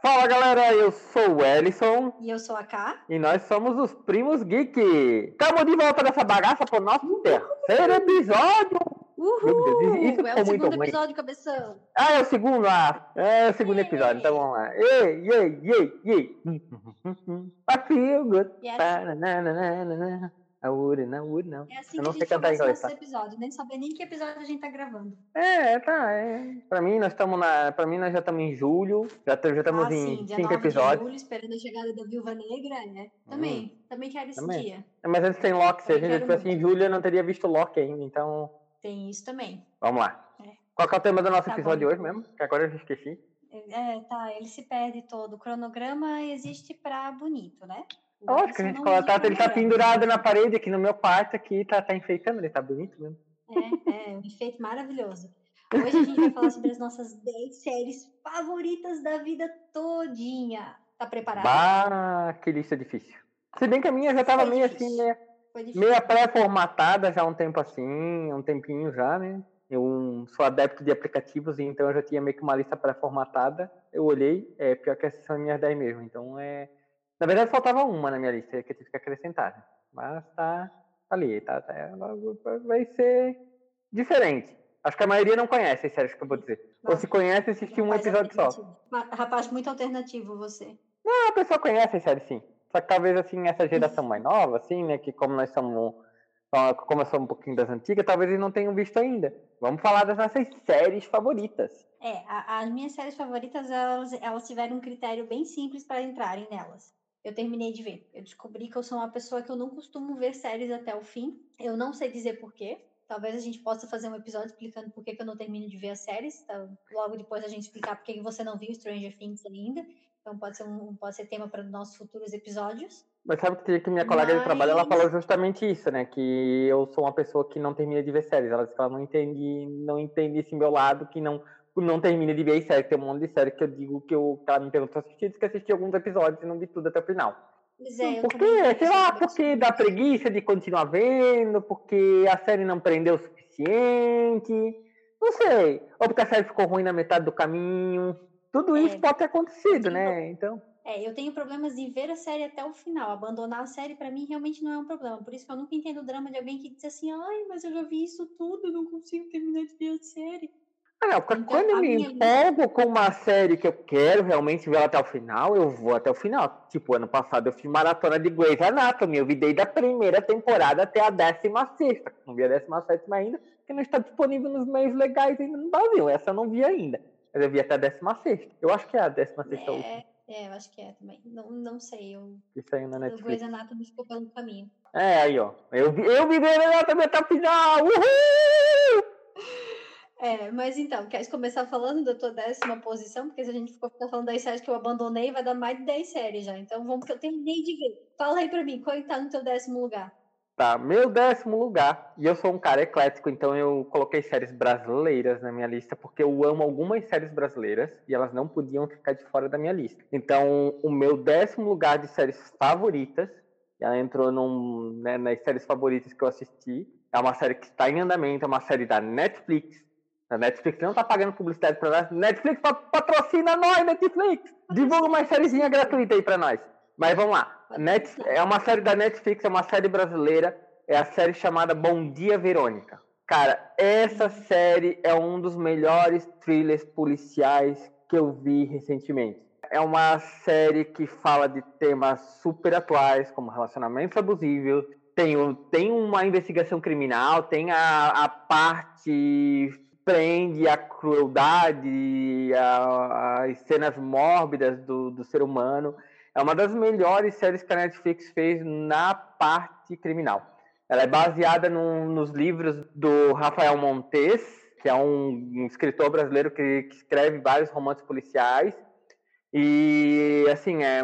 Fala galera, eu sou o Ellison E eu sou a K. e nós somos os Primos Geek. Estamos de volta dessa bagaça pro nosso terceiro episódio. Meu Deus, Uhul! isso é o segundo ruim. episódio, cabeção. Ah, é o segundo, ah, é o segundo episódio, então vamos lá. Ei, ei, ei, ei. I feel good. Yes. Ba-na-na-na-na-na. I wouldn't, I wouldn't, não. É assim Eu que não a sei gente cantar inglês, tá? episódios. Nem saber nem que episódio a gente tá gravando. É, tá, é. Pra mim, nós estamos na. Pra mim, nós já estamos em julho. Já estamos ah, em sim, cinco 9 episódios. de julho, esperando a chegada da Viúva Negra, né? Também, também quero esse também. dia. Mas antes tem Loki. Se a gente estivesse em julho, eu não teria visto Loki ainda. Então, Tem isso também. vamos lá. É. Qual que é o tema do nosso Tá episódio bom. hoje mesmo? Que agora eu já esqueci. É, tá, ele se perde todo. O cronograma existe pra bonito, né? Lógico que a gente coloca. ele tá pendurado na parede aqui no meu quarto aqui, tá, tá enfeitando, ele tá bonito mesmo. É, é um efeito maravilhoso. Hoje a gente vai falar sobre as nossas 10 séries favoritas da vida todinha. Tá preparado? Bah, que lista difícil. Se bem que a minha já tava Foi meio difícil. assim, difícil. meia pré-formatada já há um tempo assim, um tempinho já, né? Eu sou adepto de aplicativos, então eu já tinha meio que uma lista pré-formatada. Eu olhei, é pior que essas são as minhas 10 mesmo. Então é. Na verdade, faltava uma na minha lista que eu tive que acrescentar. né? Mas tá ali, tá, tá- vai ser diferente. Acho que a maioria não conhece as séries que eu vou dizer. Ou se conhece, assistiu um episódio só. Rapaz muito alternativo você. Ah, a pessoa conhece as séries sim. Só que talvez assim, essa geração mais nova, assim, né? Que como nós somos. Como eu sou um pouquinho das antigas, talvez eles não tenham visto ainda. Vamos falar das nossas séries favoritas. É, a- as minhas séries favoritas, elas, elas tiveram um critério bem simples para entrarem nelas. Eu terminei de ver. Eu descobri que eu sou uma pessoa que eu não costumo ver séries até o fim. Eu não sei dizer porquê. Talvez a gente possa fazer um episódio explicando por que, que eu não termino de ver as séries. tá? Logo depois a gente explicar por que você não viu Stranger Things ainda. Então pode ser, um, pode ser tema para nossos futuros episódios. Mas sabe que que minha colega de trabalho, ela Mas- falou justamente isso, né? Que eu sou uma pessoa que não termina de ver séries. Ela disse que ela não entende, não entende esse meu lado, que não, não termina de ver as séries. Tem um monte de série que eu digo que, eu, ela me perguntou se assistir, disse que assisti alguns episódios e não vi tudo até o final. É, eu Porque, tenho sei lá, porque dá preguiça de continuar vendo, porque a série não prendeu o suficiente, não sei. Ou porque a série ficou ruim na metade do caminho. Tudo É, isso pode ter acontecido, sim, né? Então, É, eu tenho problemas de ver a série até o final. Abandonar a série, pra mim, realmente não é um problema. Por isso que eu nunca entendo o drama de alguém que diz assim: ai, mas eu já vi isso tudo, eu não consigo terminar de ver a série. Ah, Então, quando eu me minha empolgo com uma série que eu quero realmente ver até o final, eu vou até o final. Tipo, ano passado eu fiz maratona de Grey's Anatomy, eu vi desde a primeira temporada até a décima sexta. Não vi a décima sétima ainda, porque não está disponível nos meios legais ainda no Brasil. Essa eu não vi ainda. Mas eu vi até a décima sexta. Eu acho que é a décima sexta. É, é, eu acho que é também. Não, não sei. Eu, que saiu na o Netflix. Grey's Anatomy ficou pelo caminho. É, aí, ó. Eu vi, eu vi Grey's Anatomy até o final. Uhul! É, mas então, queres começar falando da tua décima posição? Porque se a gente ficar falando das séries que eu abandonei, vai dar mais de 10 séries já. Então vamos que eu terminei de ver. Fala aí pra mim, qual tá no teu décimo lugar? Tá, meu décimo lugar. E eu sou um cara eclético, então eu coloquei séries brasileiras na minha lista, porque eu amo algumas séries brasileiras e elas não podiam ficar de fora da minha lista. Então, o meu décimo lugar de séries favoritas, ela entrou num, né, nas séries favoritas que eu assisti, é uma série que está em andamento, é uma série da Netflix. A Netflix não tá pagando publicidade pra nós. Netflix pa- patrocina nós, Netflix! Divulga uma sériezinha gratuita aí pra nós. Mas vamos lá. Net, é uma série da Netflix, é uma série brasileira. É a série chamada Bom Dia Verônica. Cara, essa série é um dos melhores thrillers policiais que eu vi recentemente. É uma série que fala de temas super atuais, como relacionamentos abusivos, tem, tem uma investigação criminal, tem a, a parte prende a crueldade, a- as cenas mórbidas do, do ser humano. É uma das melhores séries que a Netflix fez na parte criminal. Ela é baseada nos livros do Rafael Montes, que é um, um escritor brasileiro que, que escreve vários romances policiais. E, assim, é,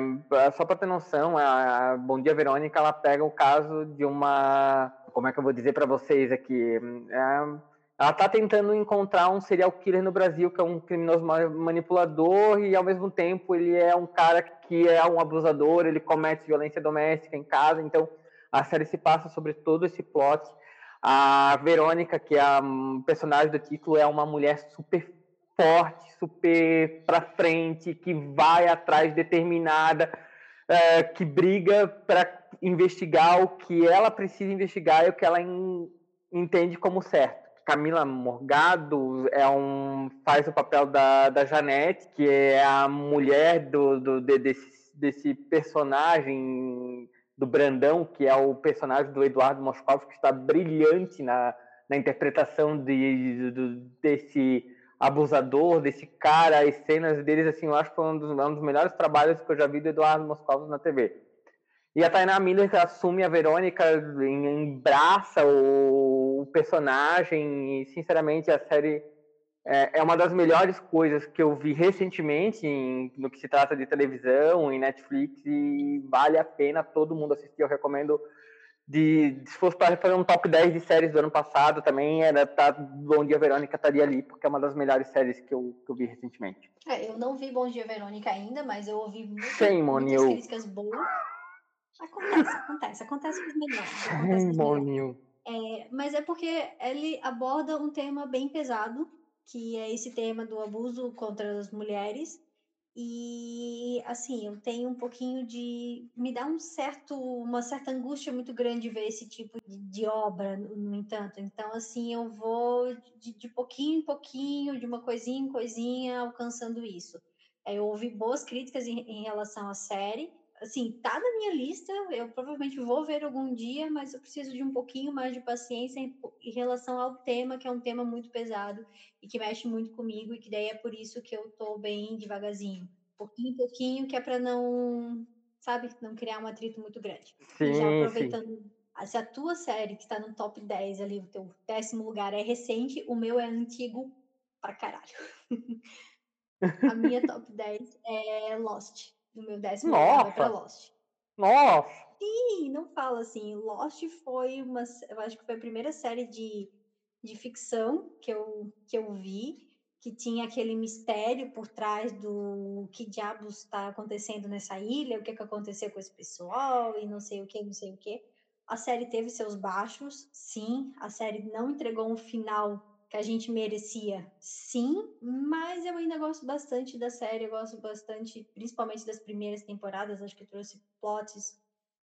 só para ter noção, a Bom Dia Verônica, ela pega o caso de uma. Como é que eu vou dizer para vocês aqui? É, ela tá tentando encontrar um serial killer no Brasil, que é um criminoso ma- manipulador, e ao mesmo tempo ele é um cara que é um abusador, ele comete violência doméstica em casa, então a série se passa sobre todo esse plot. A Verônica, que é a hum, personagem do título, é uma mulher super forte, super para frente, que vai atrás determinada, é, que briga para investigar o que ela precisa investigar e o que ela entende como certo. Camila Morgado é um, faz o papel da, da Janete, que é a mulher do, do de, desse, desse personagem do Brandão, que é o personagem do Eduardo Moscov, que está brilhante na, na interpretação de, de, desse abusador, desse cara, as cenas deles, assim, eu acho que foi um dos, um dos melhores trabalhos que eu já vi do Eduardo Moscov na TV. E a Tainá Miller assume a Verônica, embraça o, personagem, e sinceramente a série é, é, uma das melhores coisas que eu vi recentemente em, no que se trata de televisão, em Netflix, e vale a pena todo mundo assistir. Eu recomendo de, se fosse para fazer um top 10 de séries do ano passado também, era tá, Bom Dia Verônica estaria ali, porque é uma das melhores séries que eu, que eu vi recentemente. É, eu não vi Bom Dia Verônica ainda, mas eu ouvi muitas, Sim, muitas críticas boas. Acontece, acontece, acontece com os melhores. É, mas é porque ele aborda um tema bem pesado, que é esse tema do abuso contra as mulheres, e assim, eu tenho um pouquinho de. Me dá um certo, uma certa angústia muito grande ver esse tipo de, de obra, no, entanto. Então, assim, eu vou de, de, pouquinho em pouquinho, de uma coisinha em coisinha, alcançando isso. É, eu ouvi boas críticas em, em relação à série. Assim, tá na minha lista, eu provavelmente vou ver algum dia, mas eu preciso de um pouquinho mais de paciência em, em relação ao tema, que é um tema muito pesado e que mexe muito comigo, e que daí é por isso que eu tô bem devagarzinho. Pouquinho em pouquinho, que é para não, sabe, não criar um atrito muito grande. Sim, e já aproveitando, sim. se a tua série, que está no top 10 ali, o teu décimo lugar é recente, o meu é antigo pra caralho. a minha top 10 é Lost. No meu décimo Nossa. pra Lost. Nossa! Sim, não fala assim. Lost foi uma. Eu acho que foi a primeira série de de ficção que eu, que eu vi, que tinha aquele mistério por trás do que diabos está acontecendo nessa ilha, o que, que aconteceu com esse pessoal e não sei o que, não sei o que. A série teve seus baixos, sim. A série não entregou um final que a gente merecia, sim. Mas eu ainda gosto bastante da série, eu gosto bastante, principalmente das primeiras temporadas. Acho que trouxe plots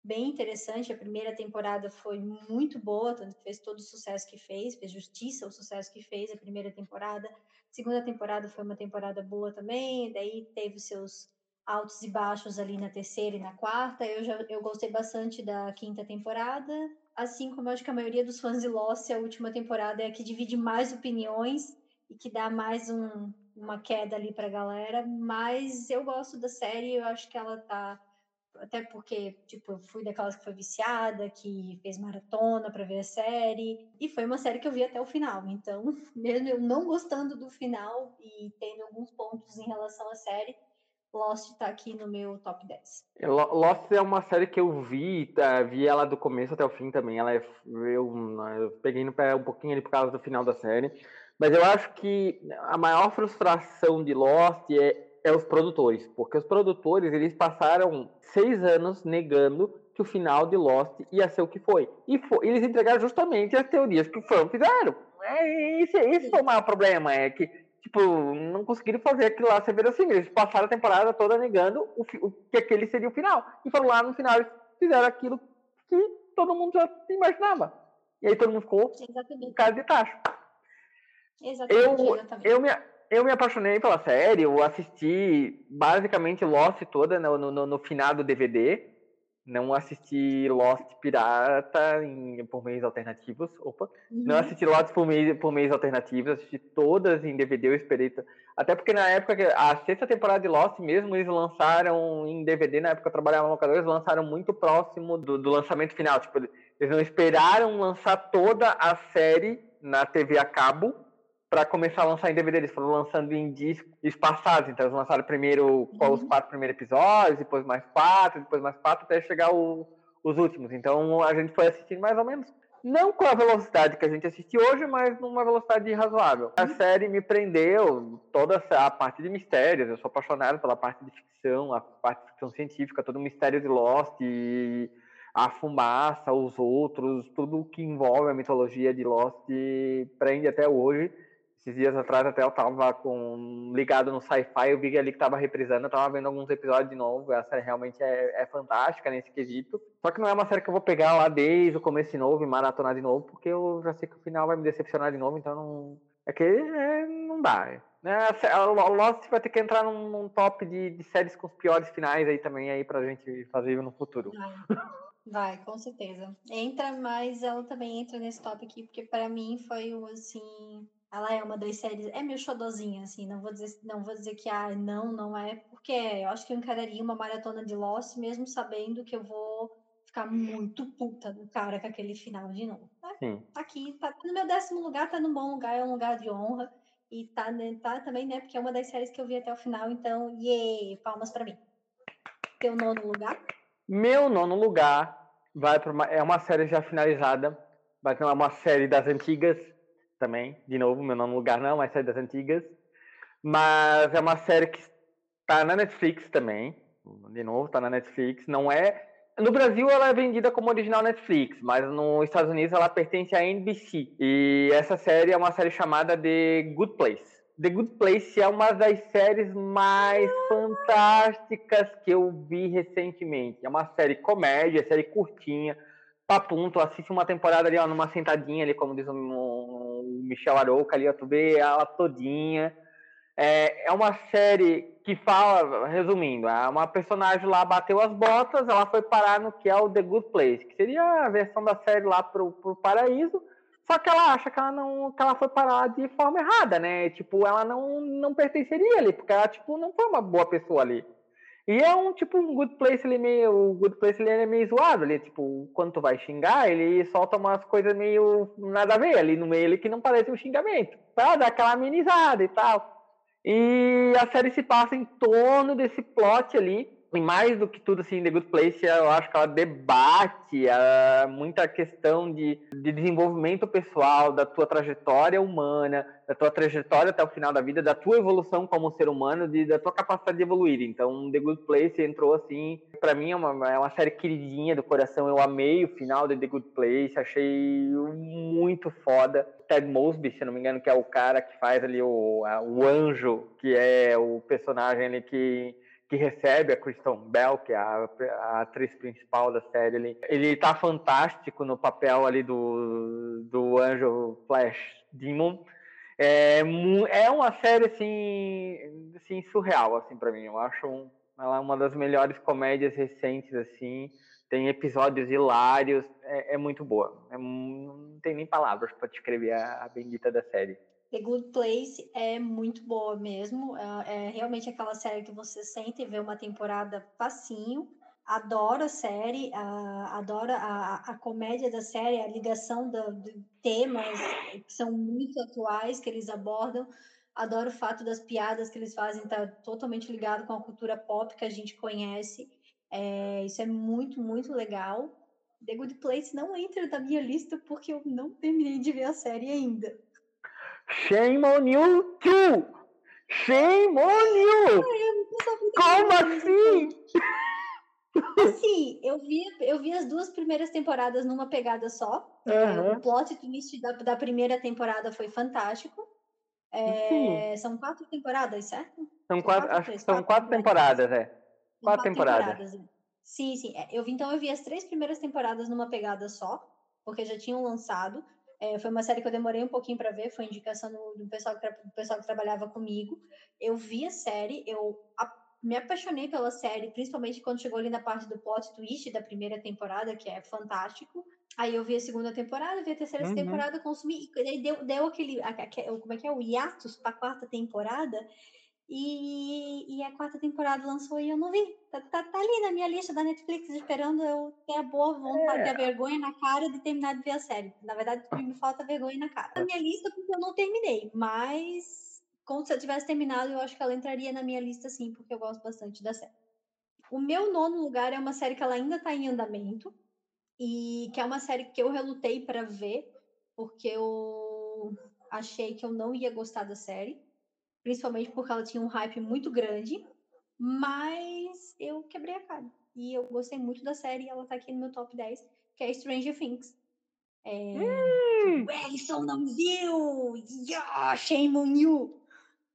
bem interessante. A primeira temporada foi muito boa, tanto fez todo o sucesso que fez, fez justiça ao sucesso que fez a primeira temporada. A segunda temporada foi uma temporada boa também, daí teve seus altos e baixos ali na terceira e na quarta. Eu já eu gostei bastante da quinta temporada, assim como eu acho que a maioria dos fãs de Lost, a última temporada é a que divide mais opiniões e que dá mais um, uma queda ali pra galera, mas eu gosto da série, eu acho que ela tá até porque, tipo, eu fui daquelas que foi viciada, que fez maratona para ver a série, e foi uma série que eu vi até o final. Então, mesmo eu não gostando do final e tendo alguns pontos em relação à série, Lost tá aqui no meu top 10. É, Lost é uma série que eu vi, tá, vi ela do começo até o fim também. Ela é, eu, eu peguei no pé um pouquinho ali por causa do final da série. Mas eu acho que a maior frustração de Lost é, é os produtores, porque os produtores eles passaram seis anos negando que o final de Lost ia ser o que foi. E foi, eles entregaram justamente as teorias que o fã fizeram. É, esse, esse foi o maior problema, é que tipo, não conseguiram fazer aquilo lá ser verossímil. Eles passaram a temporada toda negando o, o, que aquele seria o final. E foram lá no final eles fizeram aquilo que todo mundo já imaginava. E aí todo mundo ficou Exatamente. cara de tacho. Exatamente, eu, exatamente. Eu me, eu me apaixonei pela série, eu assisti basicamente Lost toda no, no, no final do DVD. Não assisti Lost Pirata em, por meios alternativos. Opa. Uhum. Não assisti Lost por, meios, por meios alternativos, assisti todas em DVD, eu esperei. Até porque na época, a sexta temporada de Lost mesmo, eles lançaram em DVD, na época eu trabalhava no locador, eles lançaram muito próximo do, do lançamento final. Tipo, eles não esperaram lançar toda a série na TV a cabo para começar a lançar em DVD. Eles foram lançando em discos espaçados. Então, eles lançaram primeiro uhum. os quatro primeiros episódios, depois mais quatro, depois mais quatro, até chegar o, os últimos. Então, a gente foi assistindo mais ou menos. Não com a velocidade que a gente assiste hoje, mas numa velocidade razoável. A uhum. série me prendeu toda a parte de mistérios. Eu sou apaixonado pela parte de ficção, a parte de ficção científica, todo o mistério de Lost, e a fumaça, os outros, tudo que envolve a mitologia de Lost prende até hoje Esses dias atrás até eu tava com, ligado no sci-fi, eu vi ali que tava reprisando, eu tava vendo alguns episódios de novo, a série realmente é, é, fantástica nesse quesito. Só que não é uma série que eu vou pegar lá desde o começo de novo e maratonar de novo, porque eu já sei que o final vai me decepcionar de novo, então não. É que é, não dá. Né? A Lost vai ter que entrar num, num top de, de, séries com os piores finais aí também aí pra gente fazer no futuro. Vai com certeza. Entra, mas ela também entra nesse top aqui, porque para mim foi o assim ela é uma das séries, é meu xodozinha, assim, não vou dizer, não vou dizer que ah, não, não é, porque eu acho que eu encararia uma maratona de Lost, mesmo sabendo que eu vou ficar muito puta do cara com aquele final de novo. Tá, tá aqui, tá no meu décimo lugar, tá no bom lugar, é um lugar de honra, e tá, né, tá também, né, porque é uma das séries que eu vi até o final, então, yeah, palmas para mim. Teu nono lugar? Meu nono lugar vai para uma, é uma série já finalizada, vai ter uma série das antigas, também, de novo, meu nono lugar não é uma série das antigas, mas é uma série que está na Netflix também, de novo, está na Netflix, não é... No Brasil ela é vendida como original Netflix, mas nos Estados Unidos ela pertence à NBC. E essa série é uma série chamada The Good Place. The Good Place é uma das séries mais fantásticas que eu vi recentemente. É uma série comédia, série curtinha, papunto, assiste uma temporada ali, ó, numa sentadinha ali, como diz o, o Michel Arouca ali, ó, tu vê ela todinha. É, é uma série que fala, resumindo, é uma personagem lá bateu as botas, ela foi parar no que é o The Good Place, que seria a versão da série lá pro, pro paraíso, só que ela acha que ela não que ela foi parar de forma errada, né? Tipo, ela não, não pertenceria ali, porque ela tipo não foi uma boa pessoa ali. E é um tipo um good place ele meio. O good place ele é meio zoado ali, tipo, quando tu vai xingar, ele solta umas coisas meio nada a ver ali no meio ele que não parece um xingamento. Pra dar aquela amenizada e tal. E a série se passa em torno desse plot ali. E mais do que tudo, assim, The Good Place, eu acho que ela debate uh, muita questão de, de desenvolvimento pessoal, da tua trajetória humana, da tua trajetória até o final da vida, da tua evolução como ser humano, de, da tua capacidade de evoluir. Então, The Good Place entrou assim, para mim é uma, é uma série queridinha do coração. Eu amei o final de The Good Place, achei muito foda. Ted Mosby, se não me engano, que é o cara que faz ali o, o anjo, que é o personagem ali que que recebe a Kristen Bell, que é a, a, atriz principal da série. Ele, ele tá fantástico no papel ali do, do anjo Flash Demon. É, é uma série, assim, assim surreal, assim, para mim. Eu acho um, ela é uma das melhores comédias recentes, assim. Tem episódios hilários, é, é muito boa. É, não tem nem palavras para descrever a, a bendita da série. The Good Place é muito boa mesmo. É, é realmente aquela série que você sente e vê uma temporada facinho. Adoro a série, a, adoro a, a comédia da série, a ligação de temas que são muito atuais que eles abordam. Adoro o fato das piadas que eles fazem estar tá totalmente ligado com a cultura pop que a gente conhece. É, isso é muito, muito legal. The Good Place não entra na minha lista porque eu não terminei de ver a série ainda. Shame on you too! Shame on you! Como assim? Assim, eu vi, eu vi as duas primeiras temporadas numa pegada só. Uhum. O plot twist da, da primeira temporada foi fantástico. É, são quatro temporadas, certo? São quatro, quatro são quatro, quatro temporadas, temporadas, é. Quatro, quatro temporadas. temporadas. É. Sim, sim. É, eu vi, então eu vi as três primeiras temporadas numa pegada só, porque já tinham lançado. É, foi uma série que eu demorei um pouquinho para ver, foi indicação do, do, pessoal que do pessoal que trabalhava comigo. Eu vi a série, eu a, me apaixonei pela série, principalmente quando chegou ali na parte do plot twist da primeira temporada, que é fantástico. Aí eu vi a segunda temporada, vi a terceira uhum. temporada, consumi, e deu, deu aquele, aquele, como é que é, o hiatus para a quarta temporada, e, e, a quarta temporada lançou e eu não vi. Tá, tá, tá, ali na minha lista da Netflix, esperando eu ter a boa vontade, é. a vergonha na cara de terminar de ver a série. Na verdade, me falta vergonha na cara. Na minha lista, porque eu não terminei, mas como se eu tivesse terminado, eu acho que ela entraria na minha lista sim, porque eu gosto bastante da série. O meu nono lugar é uma série que ela ainda tá em andamento, e que é uma série que eu relutei para ver, porque eu achei que eu não ia gostar da série principalmente porque ela tinha um hype muito grande, mas eu quebrei a cara. E eu gostei muito da série e ela tá aqui no meu top 10, que é Stranger Things. É, hum. O Ellison não viu! Yeah, shame on you!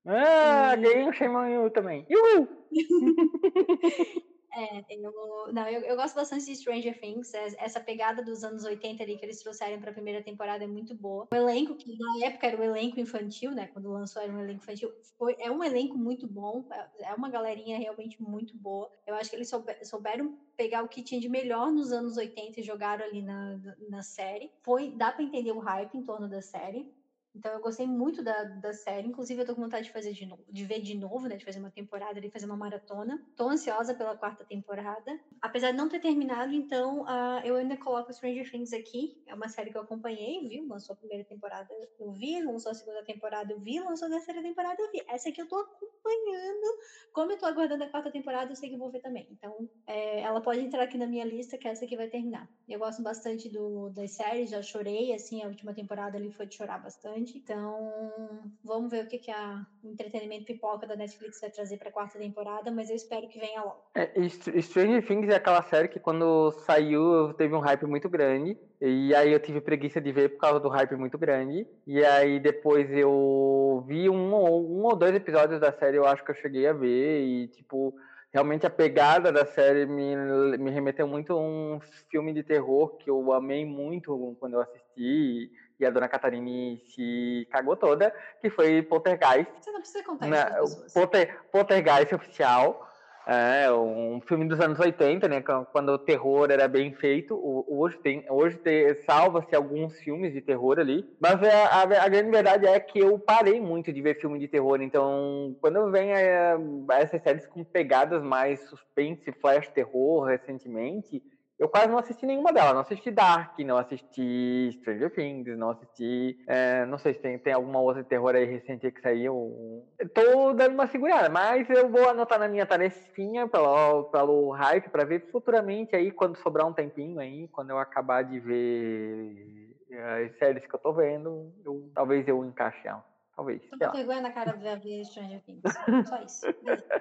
Ah, ganhei um shame on you também. Uhul! É, eu, não, eu, eu, gosto bastante de Stranger Things. Essa pegada dos anos 80 ali que eles trouxeram para a primeira temporada é muito boa. O elenco, que na época era o elenco infantil, né? Quando lançou era um elenco infantil, foi, é um elenco muito bom. É, é uma galerinha realmente muito boa. Eu acho que eles souberam pegar o que tinha de melhor nos anos 80 e jogaram ali na, na série. Foi, dá para entender o hype em torno da série. Então eu gostei muito da, da série. Inclusive, eu tô com vontade de fazer de novo, de ver de novo, né? De fazer uma temporada ali, fazer uma maratona. Tô ansiosa pela quarta temporada. Apesar de não ter terminado, então uh, eu ainda coloco Stranger Things aqui. É uma série que eu acompanhei, viu? Lançou a primeira temporada, eu vi, lançou a segunda temporada, eu vi, lançou a terceira temporada, eu vi. Essa aqui eu tô acompanhando. Como eu tô aguardando a quarta temporada, eu sei que vou ver também. Então, é, ela pode entrar aqui na minha lista, que essa aqui vai terminar. Eu gosto bastante do, das séries, já chorei, assim, a última temporada ali foi de chorar bastante. Então, vamos ver o que, que a, entretenimento pipoca da Netflix vai trazer para a quarta temporada, mas eu espero que venha logo. É, Things é aquela série que quando saiu teve um hype muito grande, e aí eu tive preguiça de ver por causa do hype muito grande, e aí depois eu vi um, um ou dois episódios da série, eu acho que eu cheguei a ver, e tipo realmente a pegada da série me, me remeteu muito a um filme de terror que eu amei muito quando eu assisti e a dona Catarine se cagou toda, que foi Poltergeist. Você não precisa contar né? isso. Polter, Poltergeist oficial, é, um filme dos anos 80, né, quando o terror era bem feito. Hoje tem, hoje salva-se alguns filmes de terror ali, mas a, a, a, grande verdade é que eu parei muito de ver filme de terror. Então, quando vem a, essas séries com pegadas mais suspense, flash terror recentemente, eu quase não assisti nenhuma delas. Não assisti Dark, não assisti Stranger Things, não assisti. É, não sei se tem, tem alguma outra terror aí recente que saiu. Tô dando uma segurada, mas eu vou anotar na minha tarefinha pelo, pelo hype para ver futuramente aí, quando sobrar um tempinho aí, quando eu acabar de ver as séries que eu tô vendo, eu, talvez eu encaixe ela. Talvez. Tô vergonha na cara de ver Stranger Things. Só isso.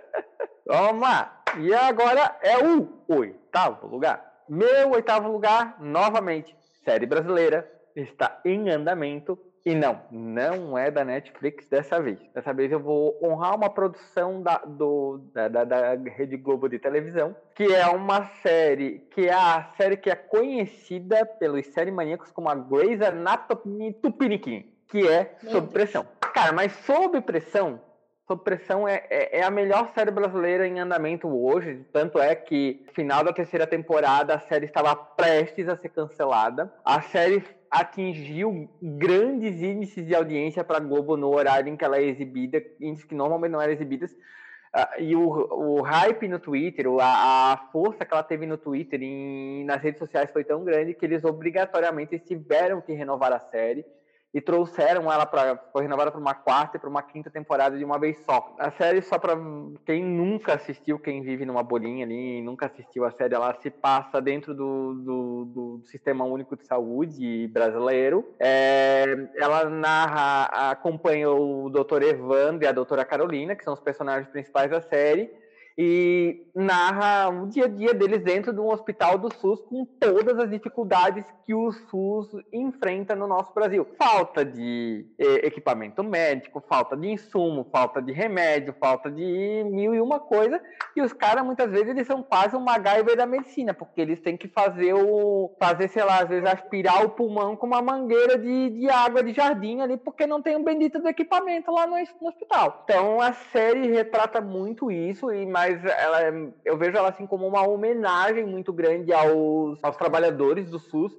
Vamos lá. E agora é o oitavo lugar. Meu oitavo lugar, novamente, série brasileira, está em andamento. E não, não é da Netflix dessa vez. Dessa vez eu vou honrar uma produção da, do, da, da, da Rede Globo de televisão, que é uma série, que é a série que é conhecida pelos série maníacos como a Grey's Anatomy Tupiniquim, que é Sob Pressão. Cara, mas Sob Pressão Sob Pressão é, é, é, a melhor série brasileira em andamento hoje. Tanto é que, no final da terceira temporada, a série estava prestes a ser cancelada. A série atingiu grandes índices de audiência para a Globo no horário em que ela é exibida, índices que normalmente não eram exibidas. Uh, e o, o hype no Twitter, a, a, força que ela teve no Twitter e nas redes sociais foi tão grande que eles obrigatoriamente tiveram que renovar a série e trouxeram ela para foi renovada para uma quarta e para uma quinta temporada de uma vez só. A série só para quem nunca assistiu, quem vive numa bolinha ali, nunca assistiu a série, ela se passa dentro do, do, do Sistema Único de Saúde brasileiro. É, ela narra, acompanha o Dr. Evandro e a doutora Carolina, que são os personagens principais da série e narra o dia a dia deles dentro de um hospital do SUS com todas as dificuldades que o SUS enfrenta no nosso Brasil. Falta de equipamento médico, falta de insumo, falta de remédio, falta de mil e uma coisa. E os caras, muitas vezes, eles são quase um MacGyver da medicina, porque eles têm que fazer o. fazer, sei lá, às vezes aspirar o pulmão com uma mangueira de, de água de jardim ali, porque não tem um bendito do equipamento lá no, no hospital. Então a série retrata muito isso, e mais mas ela, eu vejo ela assim como uma homenagem muito grande aos, aos trabalhadores do SUS,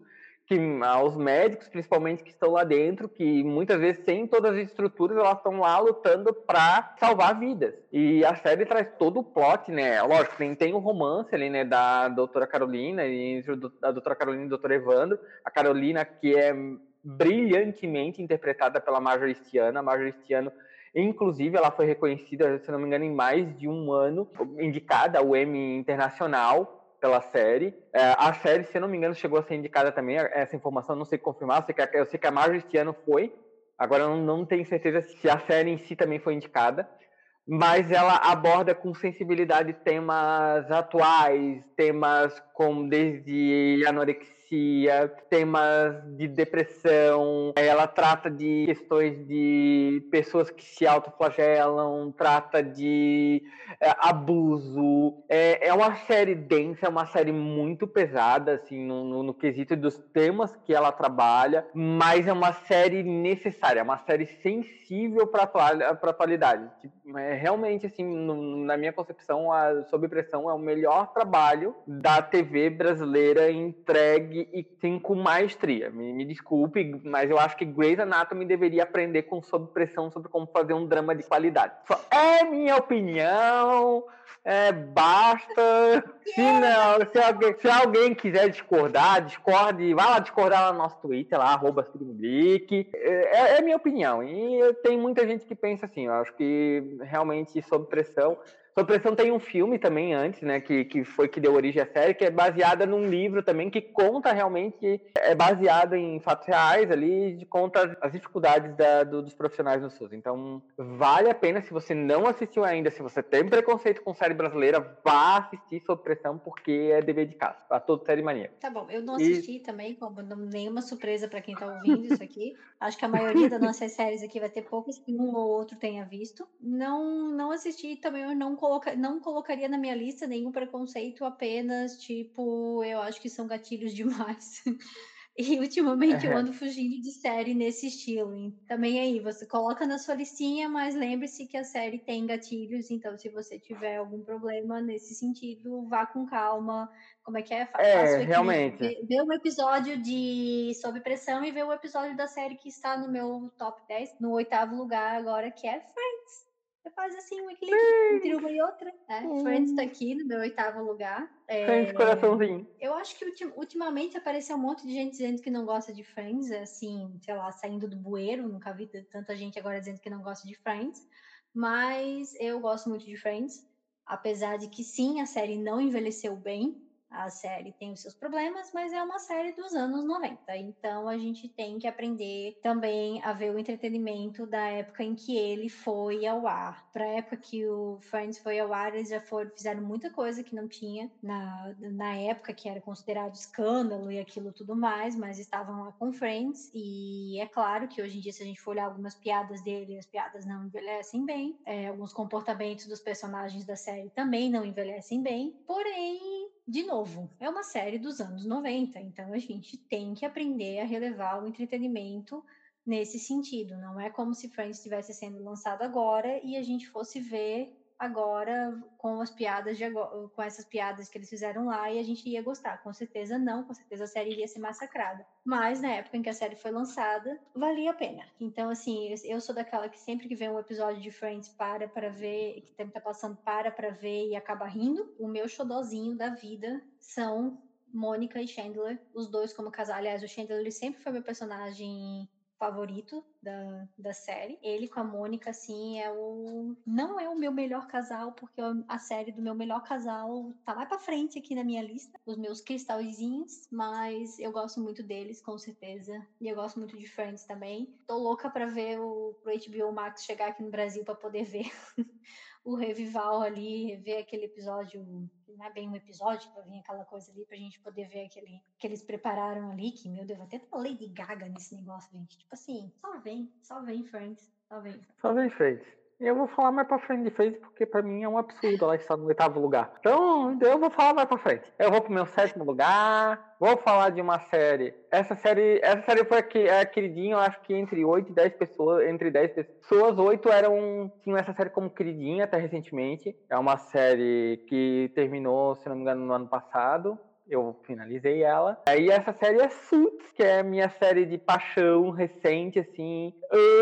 que, aos médicos principalmente que estão lá dentro, que muitas vezes sem todas as estruturas elas estão lá lutando para salvar vidas. E a série traz todo o plot, né? Lógico, tem, tem o um romance ali, né, da doutora Carolina, entre a doutora Carolina e doutor Evandro. A Carolina, que é brilhantemente interpretada pela Marjorie. A Marjorie Inclusive, ela foi reconhecida, se não me engano, em mais de um ano, indicada ao Emmy Internacional pela série. É, a série, se não me engano, chegou a ser indicada também. Essa informação não sei confirmar. Eu sei que a, eu sei que a este ano foi. Agora, eu não, não tenho certeza se a série em si também foi indicada. Mas ela aborda com sensibilidade temas atuais, temas como desde anorexia temas de depressão, ela trata de questões de pessoas que se autoflagelam, trata de é, abuso. É, é uma série densa, é uma série muito pesada, assim, no, no, no quesito dos temas que ela trabalha, mas é uma série necessária, é uma série sensível para a atualidade. Tipo, é, realmente, assim, no, na minha concepção, a Sob Pressão é o melhor trabalho da TV brasileira entregue e sim com maestria. Me, me desculpe, mas eu acho que Grey's Anatomy deveria aprender com Sob Pressão sobre como fazer um drama de qualidade. É minha opinião. É, basta. Se, não, se, alguém, se alguém quiser discordar, discorde, vai lá discordar lá no nosso Twitter, lá, arroba é, é minha opinião. E tem muita gente que pensa assim, eu acho que realmente sob pressão Sob Pressão tem um filme também antes, né, que, que foi que deu origem à série, que é baseada num livro também que conta realmente, é baseado em fatos reais ali, conta as dificuldades da, do, dos profissionais no SUS. Então, vale a pena, se você não assistiu ainda, se você tem preconceito com série brasileira, vá assistir Sob Pressão, porque é dever de casa, pra toda série mania. Tá bom, eu não assisti e... também, como nenhuma surpresa para quem tá ouvindo isso aqui. Acho que a maioria das nossas séries aqui vai ter poucas que um ou outro tenha visto. Não, não assisti também, eu não coloca, não colocaria na minha lista nenhum preconceito, apenas tipo, eu acho que são gatilhos demais. E ultimamente eu ando fugindo de série nesse estilo. E também aí, você coloca na sua listinha, mas lembre-se que a série tem gatilhos, então se você tiver algum problema nesse sentido, vá com calma. Como é que é? é, realmente. Vê, vê um episódio de Sob Pressão e vê o episódio da série que está no meu top 10, no oitavo lugar agora, que é Friends. Você faz assim um equilíbrio Friends. entre uma e outra. Né? Hum. Friends tá aqui no meu oitavo lugar. É... Friends coraçãozinho. Eu acho que ultim, ultimamente apareceu um monte de gente dizendo que não gosta de Friends, assim, sei lá, saindo do bueiro. Nunca vi tanta gente agora dizendo que não gosta de Friends. Mas eu gosto muito de Friends. Apesar de que sim, a série não envelheceu bem. A série tem os seus problemas, mas é uma série dos anos 90. Então a gente tem que aprender também a ver o entretenimento da época em que ele foi ao ar. Para a época que o Friends foi ao ar, eles já foram, fizeram muita coisa que não tinha na, na época, que era considerado escândalo e aquilo tudo mais, mas estavam lá com Friends. E é claro que hoje em dia, se a gente for olhar algumas piadas dele, as piadas não envelhecem bem. É, alguns comportamentos dos personagens da série também não envelhecem bem. Porém, de novo, é uma série dos anos 90, então a gente tem que aprender a relevar o entretenimento nesse sentido. Não é como se Friends estivesse sendo lançado agora e a gente fosse ver agora com as piadas de agora, com essas piadas que eles fizeram lá e a gente ia gostar. Com certeza não, com certeza a série iria ser massacrada. Mas na época em que a série foi lançada, valia a pena. Então, assim, eu sou daquela que sempre que vê um episódio de Friends para para ver, que tá passando para para ver e acaba rindo. O meu xodozinho da vida são Mônica e Chandler, os dois como casal. Aliás, o Chandler ele sempre foi meu personagem favorito da, da série. Ele com a Mônica, assim, é o. Não é o meu melhor casal, porque a série do meu melhor casal tá mais pra frente aqui na minha lista. Os meus cristalzinhos, mas eu gosto muito deles, com certeza. E eu gosto muito de Friends também. Tô louca pra ver o pro HBO Max chegar aqui no Brasil para poder ver o revival ali, ver aquele episódio, não é bem um episódio, para vir aquela coisa ali, pra gente poder ver aquele que eles prepararam ali, que, meu Deus, até tá Lady Gaga nesse negócio, gente. Tipo assim, só vem, só vem Friends, só vem. Só vem Friends. Eu vou falar mais pra frente de frente, porque pra mim é um absurdo ela estar no oitavo lugar. Então, eu vou falar mais pra frente. Eu vou pro meu sétimo lugar. Vou falar de uma série. Essa série, essa série foi aqui, é queridinha, acho que entre 8 e 10 pessoas, entre 10 pessoas, 8 eram, tinham essa série como queridinha até recentemente. É uma série que terminou, se não me engano, no ano passado eu finalizei ela. Aí essa série é Suits, que é a minha série de paixão recente, assim.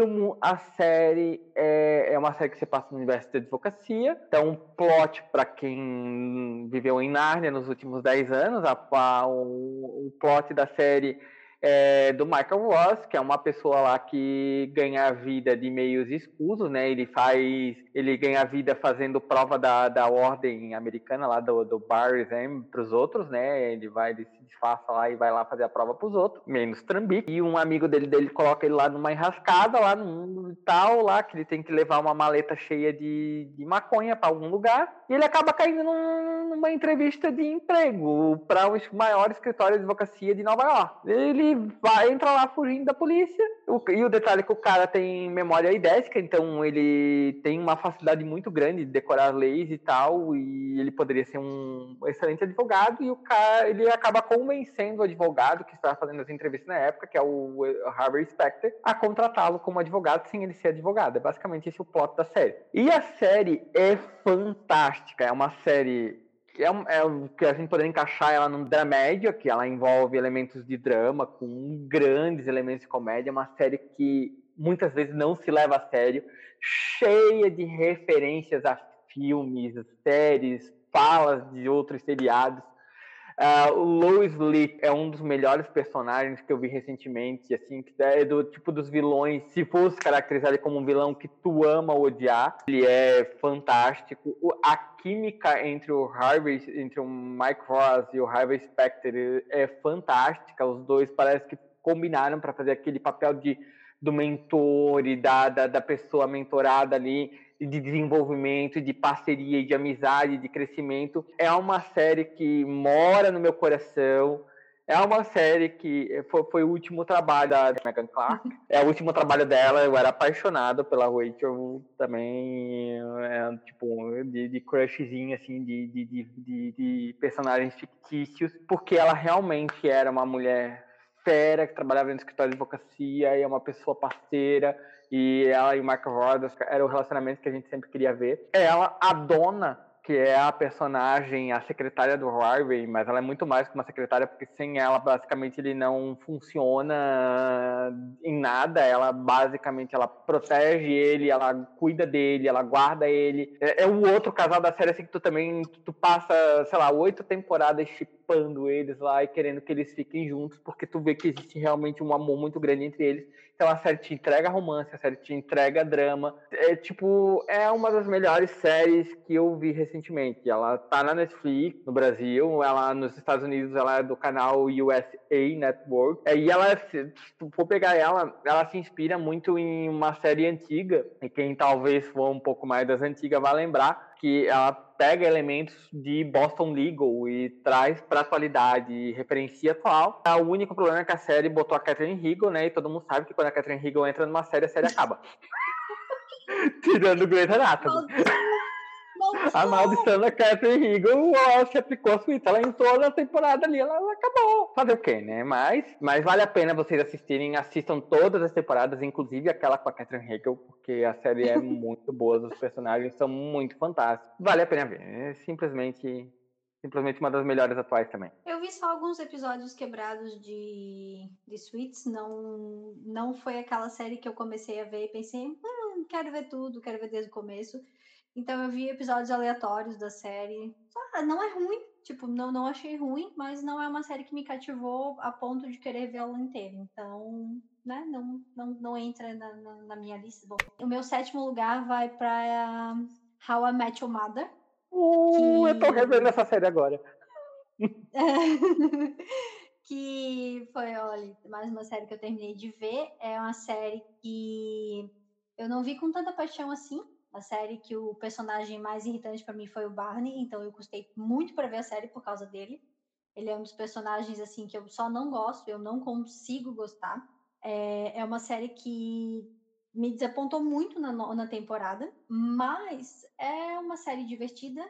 Amo a série. É, é uma série que se passa no universo de advocacia. Então, um plot para quem viveu em Nárnia nos últimos 10 anos. A, a, o, o plot da série é, do Michael Ross, que é uma pessoa lá que ganha vida de meios escusos, né? Ele faz, ele ganha vida fazendo prova da, da ordem americana lá do, do bar exam para os outros, né? Ele vai, ele se disfarça lá e vai lá fazer a prova pros outros, menos Trambique. E um amigo dele, dele coloca ele lá numa enrascada, lá no mundo tal, lá, que ele tem que levar uma maleta cheia de, de maconha para algum lugar. E ele acaba caindo num, numa entrevista de emprego para o maior escritório de advocacia de Nova York. Ele vai, entra lá fugindo da polícia. O, e o detalhe é que o cara tem memória idética, então ele tem uma facilidade muito grande de decorar leis e tal, e ele poderia ser um excelente advogado, e o cara, ele acaba convencendo o advogado que estava fazendo as entrevistas na época, que é o Harvey Specter, a contratá-lo como advogado sem ele ser advogado. É basicamente esse o plot da série. E a série é fantástica, é uma série é, é que a gente poderia encaixar ela num dramédia, que ela envolve elementos de drama com grandes elementos de comédia, é uma série que muitas vezes não se leva a sério, cheia de referências a filmes, séries, falas de outros seriados. Uh, o Lois Lee é um dos melhores personagens que eu vi recentemente, assim, que é do tipo dos vilões. Se fosse caracterizar ele como um vilão que tu ama odiar, ele é fantástico. A química entre o Harvey, entre o Mike Ross e o Harvey Specter é fantástica. Os dois parece que combinaram para fazer aquele papel de do mentor e da, da, da pessoa mentorada ali de desenvolvimento, de parceria, de amizade, de crescimento. É uma série que mora no meu coração. É uma série que foi, foi o último trabalho da Megan Clark. É o último trabalho dela. Eu era apaixonado pela Rachel também. É, tipo, de, de crushzinho, assim, de, de, de, de personagens fictícios. Porque ela realmente era uma mulher fera que trabalhava no escritório de advocacia e é uma pessoa parceira e ela e o Mark Rodas era o relacionamento que a gente sempre queria ver. Ela, a dona que é a personagem, a secretária do Harvey, mas ela é muito mais que uma secretária, porque sem ela, basicamente, ele não funciona em nada. Ela, basicamente, ela protege ele, ela cuida dele, ela guarda ele. É, é o outro casal da série, assim, que tu também, tu passa, sei lá, oito temporadas chipando eles lá e querendo que eles fiquem juntos, porque tu vê que existe realmente um amor muito grande entre eles. Então a série te entrega romance, a série te entrega drama. É tipo, é uma das melhores séries que eu vi recentemente. Ela tá na Netflix no Brasil, ela nos Estados Unidos ela é do canal USA Network. É, e ela, se tu for pegar ela, ela se inspira muito em uma série antiga. E quem talvez for um pouco mais das antigas vai lembrar que ela pega elementos de Boston Legal e traz para a atualidade e referencia atual. O único problema é que a série botou a Catherine Hegel, né? E todo mundo sabe que quando a Catherine Hegel entra numa série, a série acaba. Tirando o Grey's Anatomy. A maldição da Catherine Hegel se aplicou a suíte. Ela entrou na temporada ali, ela, ela, acabou. Fazer o quê, né? Mas, mas vale a pena vocês assistirem, assistam todas as temporadas, inclusive aquela com a Catherine Hegel, porque a série é muito boa, os personagens são muito fantásticos. Vale a pena ver. É simplesmente simplesmente uma das melhores atuais também. Eu vi só alguns episódios quebrados de, de Suits, não, não foi aquela série que eu comecei a ver e pensei, hum, quero ver tudo, quero ver desde o começo. Então eu vi episódios aleatórios da série. Ah, não é ruim, tipo, não, não achei ruim, mas não é uma série que me cativou a ponto de querer ver ela inteira. Então, né, não, não, não entra na, na, na minha lista. Bom, o meu sétimo lugar vai para How I Met Your Mother. Uh, que... Eu tô revendo essa série agora. que foi, olha, mais uma série que eu terminei de ver. É uma série que eu não vi com tanta paixão assim, a série que o personagem mais irritante para mim foi o Barney, então eu custei muito para ver a série por causa dele. Ele é um dos personagens assim que eu só não gosto, eu não consigo gostar. É, é uma série que me desapontou muito na, na temporada, mas é uma série divertida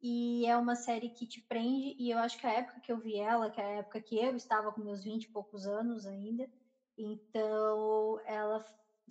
e é uma série que te prende. E eu acho que a época que eu vi ela, que é a época que eu estava com meus 20 e poucos anos ainda, então ela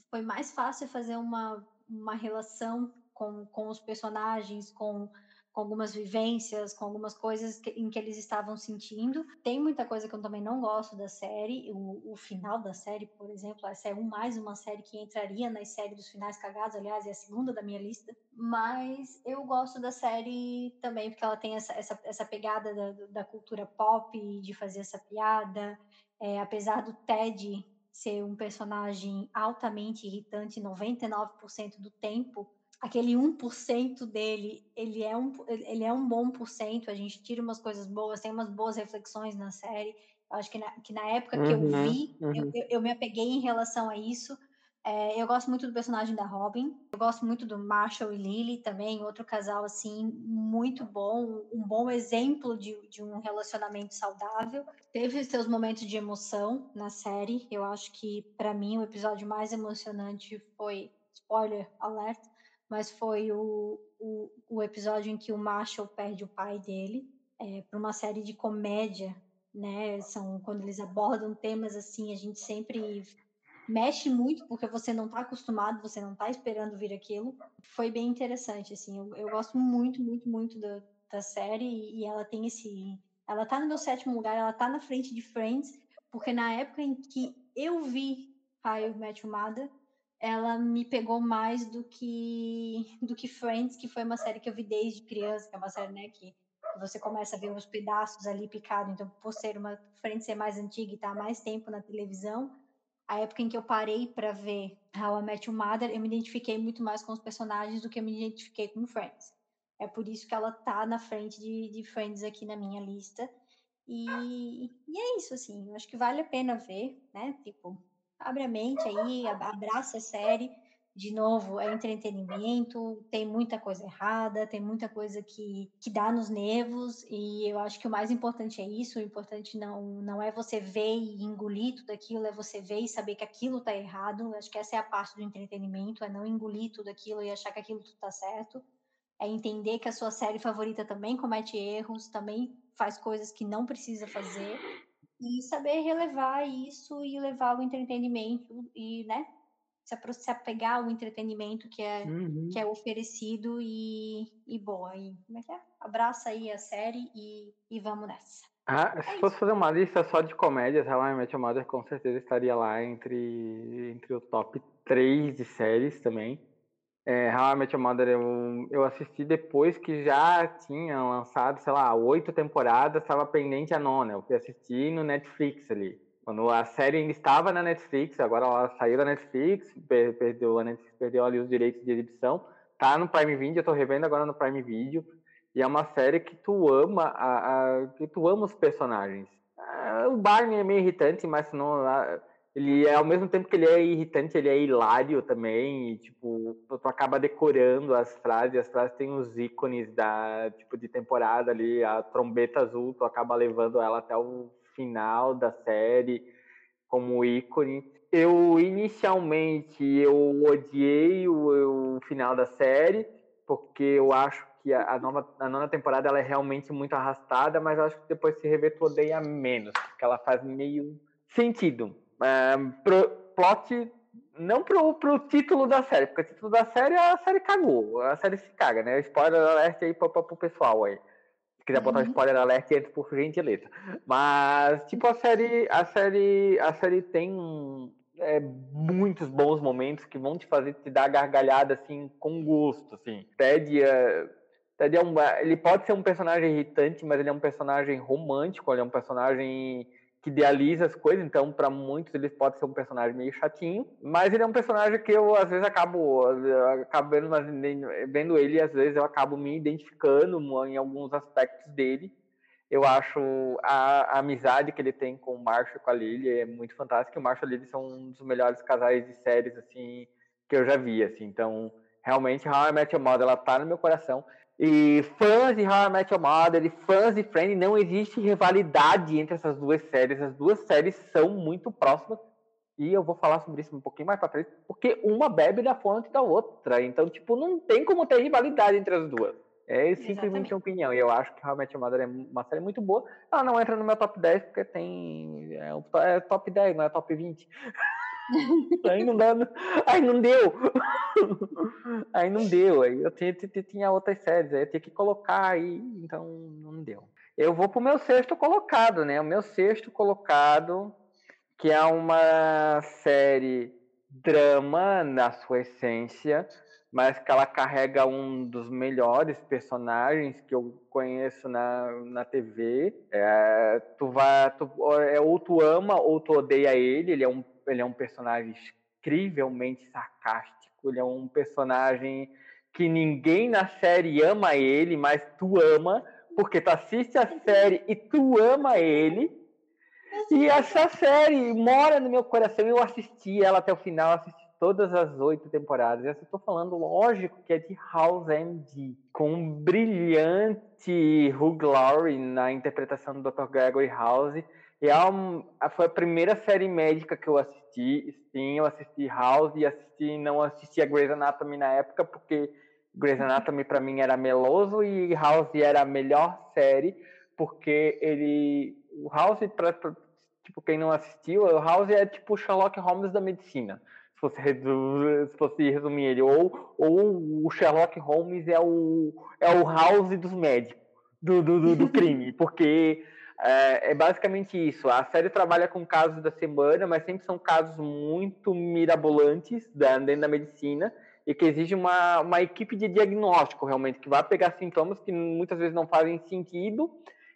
foi mais fácil fazer uma uma relação com, com os personagens, com, com algumas vivências, com algumas coisas que, em que eles estavam sentindo. Tem muita coisa que eu também não gosto da série. O, o final da série, por exemplo, essa é um, mais uma série que entraria nas séries dos finais cagados, aliás, é a segunda da minha lista. Mas eu gosto da série também porque ela tem essa, essa, essa pegada da, da cultura pop, de fazer essa piada. É, apesar do Ted ser um personagem altamente irritante 99% do tempo, aquele 1% dele, ele é um, ele é um bom por cento, a gente tira umas coisas boas, tem umas boas reflexões na série. Eu acho que na, que na época que eu Uhum, vi, uhum. eu, eu me apeguei em relação a isso. É, eu gosto muito do personagem da Robin. Eu gosto muito do Marshall e Lily também, outro casal assim muito bom, um bom exemplo de, de um relacionamento saudável. Teve seus momentos de emoção na série. Eu acho que para mim o episódio mais emocionante foi spoiler alert, mas foi o, o, o episódio em que o Marshall perde o pai dele é, para uma série de comédia, né? São quando eles abordam temas assim, a gente sempre mexe muito porque você não está acostumado, você não está esperando vir aquilo. Foi bem interessante, assim. Eu, eu gosto muito, muito, muito da, da série e, e ela tem esse. Ela tá no meu sétimo lugar, ela tá na frente de Friends, porque na época em que eu vi How I Mother, ela me pegou mais do que do que Friends, que foi uma série que eu vi desde criança, que é uma série, né, que você começa a ver uns pedaços ali picados, então por ser uma Friends ser mais antiga e estar tá mais tempo na televisão, a época em que eu parei para ver How I Met Your Mother, eu me identifiquei muito mais com os personagens do que eu me identifiquei com Friends. É por isso que ela tá na frente de, de Friends aqui na minha lista. E, e é isso, assim. Eu acho que vale a pena ver, né? Tipo, abre a mente aí, abraça a série de novo, é entretenimento, tem muita coisa errada, tem muita coisa que, que dá nos nervos, e eu acho que o mais importante é isso, o importante não, não é você ver e engolir tudo aquilo, é você ver e saber que aquilo tá errado, eu acho que essa é a parte do entretenimento, é não engolir tudo aquilo e achar que aquilo tudo tá certo, é entender que a sua série favorita também comete erros, também faz coisas que não precisa fazer, e saber relevar isso e levar o entretenimento e, né, se apegar ao entretenimento que é, uhum. que é oferecido e, e boa. E como é que é? Abraça aí a série e, e vamos nessa. Ah, é se isso. fosse fazer uma lista só de comédias, How I Met Your Mother com certeza estaria lá entre, entre o top 3 de séries também. É, How I Met Your Mother eu, eu assisti depois que já tinha lançado, sei lá, oito temporadas, estava pendente a nona. Eu fui assistir no Netflix ali. Quando a série ainda estava na Netflix, agora ela saiu da Netflix, perdeu, a Netflix perdeu ali os direitos de exibição, tá no Prime Video, eu tô revendo agora no Prime Video, e é uma série que tu ama, a, a que tu ama os personagens. Ah, o Barney é meio irritante, mas não, ele é ao mesmo tempo que ele é irritante, ele é hilário também, e, tipo, tu, tu acaba decorando as frases, as frases têm os ícones da, tipo, de temporada ali, a trombeta azul, tu acaba levando ela até o final da série como ícone. Eu inicialmente eu odiei o, o final da série porque eu acho que a, a, nova, a nona temporada ela é realmente muito arrastada, mas acho que depois se rever tu odeia menos, porque ela faz meio sentido. Um, pro, plot não pro, pro título da série, porque o título da série a série cagou, a série se caga, né? Spoiler alert aí pro, pro pessoal aí quiser botar uhum. spoiler alert, entre por gentileza. Mas, tipo, a série, a série, a série tem é, muitos bons momentos que vão te fazer te dar gargalhada, assim, com gosto, assim. Ted, é, Ted é um, ele pode ser um personagem irritante, mas ele é um personagem romântico, ele é um personagem que idealiza as coisas, então para muitos ele pode ser um personagem meio chatinho, mas ele é um personagem que eu às vezes acabo, acabo vendo, vendo ele às vezes eu acabo me identificando em alguns aspectos dele. Eu acho a, a amizade que ele tem com o Marshall e com a Lily é muito fantástica. O Marshall e a Lily são um dos melhores casais de séries assim que eu já vi, assim. Então, realmente, How I Met Your Mother, ela tá no meu coração. E fãs de How I Met Your Mother e fãs de Friends, não existe rivalidade entre essas duas séries. As duas séries são muito próximas. E eu vou falar sobre isso um pouquinho mais pra frente, porque uma bebe da fonte da outra. Então, tipo, não tem como ter rivalidade entre as duas. É simplesmente uma opinião. E eu acho que Met Your Mother é uma série muito boa. Ela não entra no meu top 10, porque tem. É, é top 10, não é top 20. aí não dá, aí não deu. aí não deu. Aí eu tinha, tinha outras séries, aí eu tinha que colocar aí, então não deu. Eu vou pro meu sexto colocado, né? O meu sexto colocado, que é uma série drama na sua essência, mas que ela carrega um dos melhores personagens que eu conheço na, na TV. É, tu vai, tu, é, ou tu ama ou tu odeia ele, ele é um ele é um personagem incrivelmente sarcástico, ele é um personagem que ninguém na série ama ele, mas tu ama, porque tu assiste a série e tu ama ele. E essa série mora no meu coração. Eu assisti ela até o final, assisti todas as oito temporadas. Eu estou falando, lógico, que é de House MD, com um brilhante Hugh Laurie na interpretação do Dr. Gregory House. E é foi a primeira série médica que eu assisti. Sim, eu assisti House e assisti, não assisti a Grey's Anatomy na época, porque Grey's Anatomy para mim era meloso e House era a melhor série, porque ele. O House, pra, pra, tipo, quem não assistiu, o House é tipo o Sherlock Holmes da medicina se fosse, se fosse resumir ele. Ou, ou o Sherlock Holmes é o, é o House dos médicos, do, do, do, do crime, porque é, é, basicamente isso. A série trabalha com casos da semana, mas sempre são casos muito mirabolantes da, dentro da medicina e que exige uma, uma equipe de diagnóstico realmente, que vai pegar sintomas que muitas vezes não fazem sentido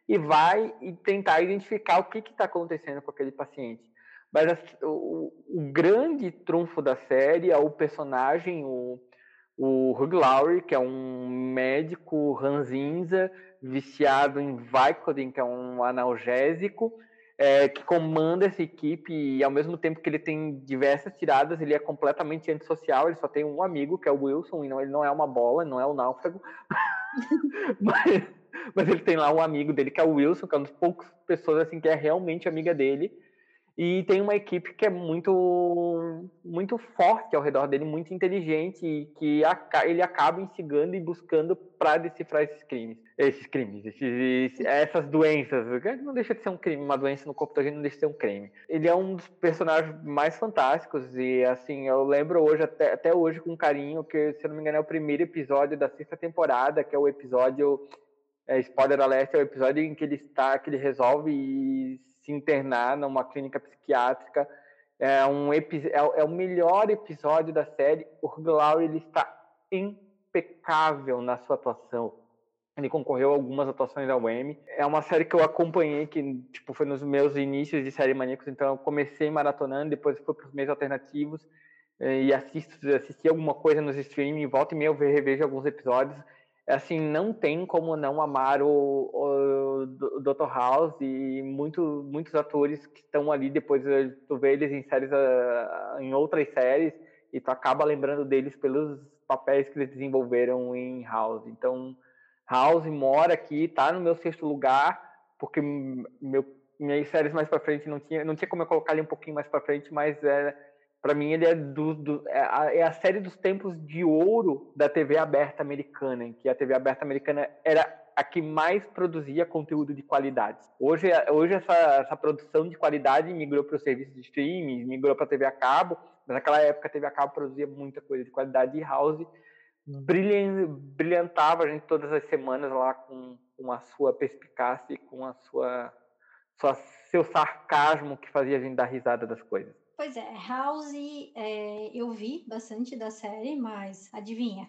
e vai e tentar identificar o que está acontecendo com aquele paciente. Mas o, o, grande trunfo da série é o personagem, o, o Hugh Laurie, que é um médico ranzinza, viciado em Vicodin, que é um analgésico, é, que comanda essa equipe e ao mesmo tempo que ele tem diversas tiradas, ele é completamente antissocial, ele só tem um amigo, que é o Wilson, e não, ele não é uma bola, não é o náufrago. mas, mas ele tem lá um amigo dele, que é o Wilson, que é uma das poucas pessoas assim que é realmente amiga dele. E tem uma equipe que é muito muito forte ao redor dele, muito inteligente e que ele acaba instigando e buscando para decifrar esses crimes, esses crimes, esses, essas doenças. Não deixa de ser um crime, uma doença no corpo da gente não deixa de ser um crime. Ele é um dos personagens mais fantásticos e assim eu lembro hoje até, até hoje com carinho que se eu não me engano é o primeiro episódio da sexta temporada, que é o episódio é, spoiler alert, é o episódio em que ele está, que ele resolve se internar numa clínica psiquiátrica. É, um é, é, o melhor episódio da série. O Hugh ele está impecável na sua atuação. Ele concorreu a algumas atuações da Emmy. É uma série que eu acompanhei, que tipo, foi nos meus inícios de série Maníacos, então eu comecei maratonando, depois fui para os meios alternativos eh, e assisto, assisti alguma coisa nos streaming, volta e meia eu revejo alguns episódios assim, não tem como não amar o, o, o Dr. House e muito, muitos atores que estão ali, depois tu vê eles em séries, ah, em outras séries, e tu acaba lembrando deles pelos papéis que eles desenvolveram em House. Então, House mora aqui, tá no meu sexto lugar, porque meu, minhas séries mais para frente não tinha, não tinha como eu colocar ele um pouquinho mais para frente, mas é, para mim ele é, do, do é, a, é, a, série dos tempos de ouro da TV aberta americana, em que a TV aberta americana era a que mais produzia conteúdo de qualidade. Hoje, hoje essa, essa produção de qualidade migrou para os serviços de streaming, migrou para a TV a cabo, mas naquela época a TV a cabo produzia muita coisa de qualidade e House brilhantava a gente todas as semanas lá com, com a sua perspicácia e com a sua, sua seu sarcasmo que fazia a gente dar risada das coisas. Pois é, House, é, eu vi bastante da série, mas adivinha?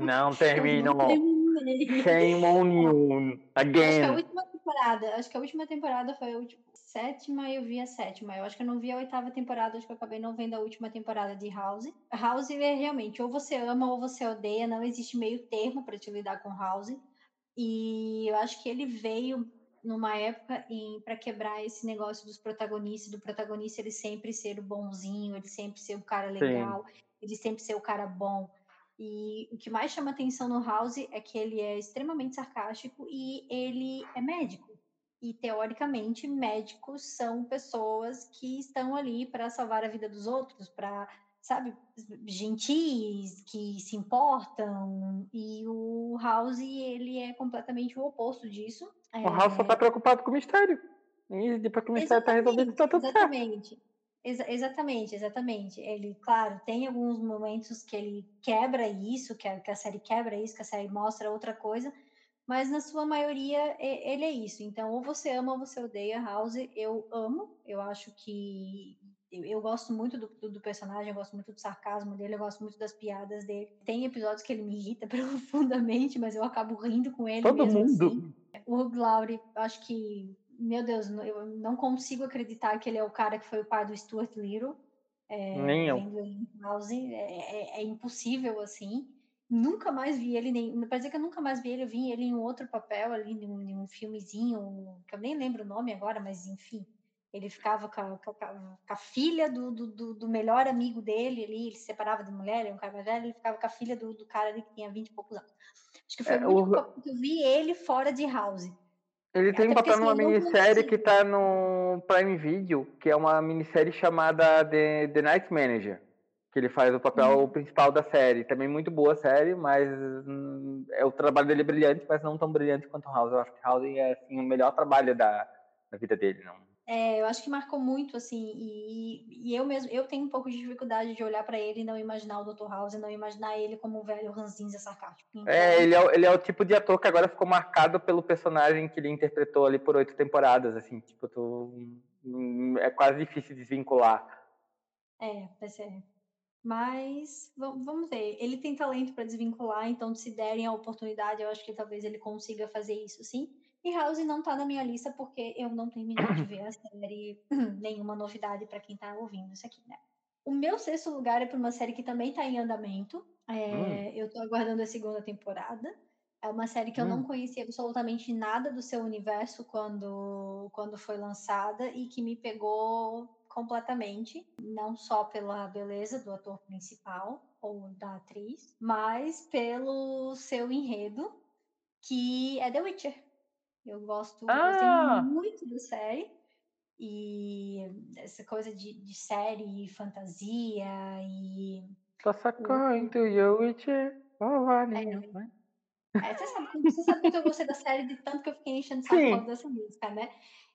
Não terminou. Shame on you. Again. Acho que a última temporada, acho que a última temporada foi a última, sétima eu vi a sétima. Eu acho que eu não vi a oitava temporada, acho que eu acabei não vendo a última temporada de House. House é realmente, ou você ama ou você odeia, não existe meio termo para te lidar com House. E eu acho que ele veio numa época para quebrar esse negócio dos protagonistas, do protagonista ele sempre ser o bonzinho, ele sempre ser o cara legal, Sim. ele sempre ser o cara bom. E o que mais chama atenção no House é que ele é extremamente sarcástico e ele é médico. E teoricamente, médicos são pessoas que estão ali para salvar a vida dos outros, para sabe, gentis, que se importam, e o House, ele é completamente o oposto disso. O House só tá preocupado com o mistério. E depois que o mistério tá resolvido, tá tudo exatamente. certo. Ex exatamente, exatamente. Ele, claro, tem alguns momentos que ele quebra isso, que a, que a série quebra isso, que a série mostra outra coisa, mas na sua maioria ele é isso. Então, ou você ama ou você odeia House. Eu amo, eu acho que eu, eu gosto muito do, do, do, personagem, eu gosto muito do sarcasmo dele, eu gosto muito das piadas dele. Tem episódios que ele me irrita profundamente, mas eu acabo rindo com ele. Todo mundo. Assim. O Hugh Laurie, acho que, meu Deus, eu não consigo acreditar que ele é o cara que foi o pai do Stuart Little. É, Nem eu. House, é, é, é impossível, assim. nunca mais vi ele, nem, parece que eu nunca mais vi ele, eu vi ele em outro papel ali, em um, em um filmezinho, que eu nem lembro o nome agora, mas enfim. Ele ficava com a, com a, com a filha do, do, do, melhor amigo dele ali, ele se separava da mulher, ele é um cara mais velho, ele ficava com a filha do, do cara ali que tinha 20 e poucos anos. Acho que foi é, o único que eu vi ele fora de House. Ele tem um papel numa minissérie que tá no Prime Video, que é uma minissérie chamada The, The Night Manager que ele faz o papel uhum. principal da série. Também muito boa a série, mas hum, é o trabalho dele é brilhante, mas não tão brilhante quanto House. Eu acho que House é assim, o melhor trabalho da, da vida dele, não. É, eu acho que marcou muito, assim, e, e eu mesmo, eu tenho um pouco de dificuldade de olhar para ele e não imaginar o Dr. House, e não imaginar ele como um velho ranzinza sarcástico. Então... É, ele é, ele é o tipo de ator que agora ficou marcado pelo personagem que ele interpretou ali por oito temporadas, assim, tipo, tu, hum, é quase difícil desvincular. É, vai ser mas vamos ver. Ele tem talento para desvincular, então se derem a oportunidade, eu acho que talvez ele consiga fazer isso, sim. E House não tá na minha lista porque eu não terminei de ver a série, nenhuma novidade para quem tá ouvindo isso aqui, né? O meu sexto lugar é para uma série que também tá em andamento. É, hum. Eu tô aguardando a segunda temporada. É uma série que eu hum. não conhecia absolutamente nada do seu universo quando, quando foi lançada e que me pegou completamente, não só pela beleza do ator principal ou da atriz, mas pelo seu enredo, que é The Witcher. Eu gosto, ah! muito da série. E essa coisa de, de série e fantasia e. Tossa into your Witcher. Oh, é. Né? é, você, sabe, você sabe que eu gostei da série de tanto que eu fiquei enchendo o saco dessa música, né?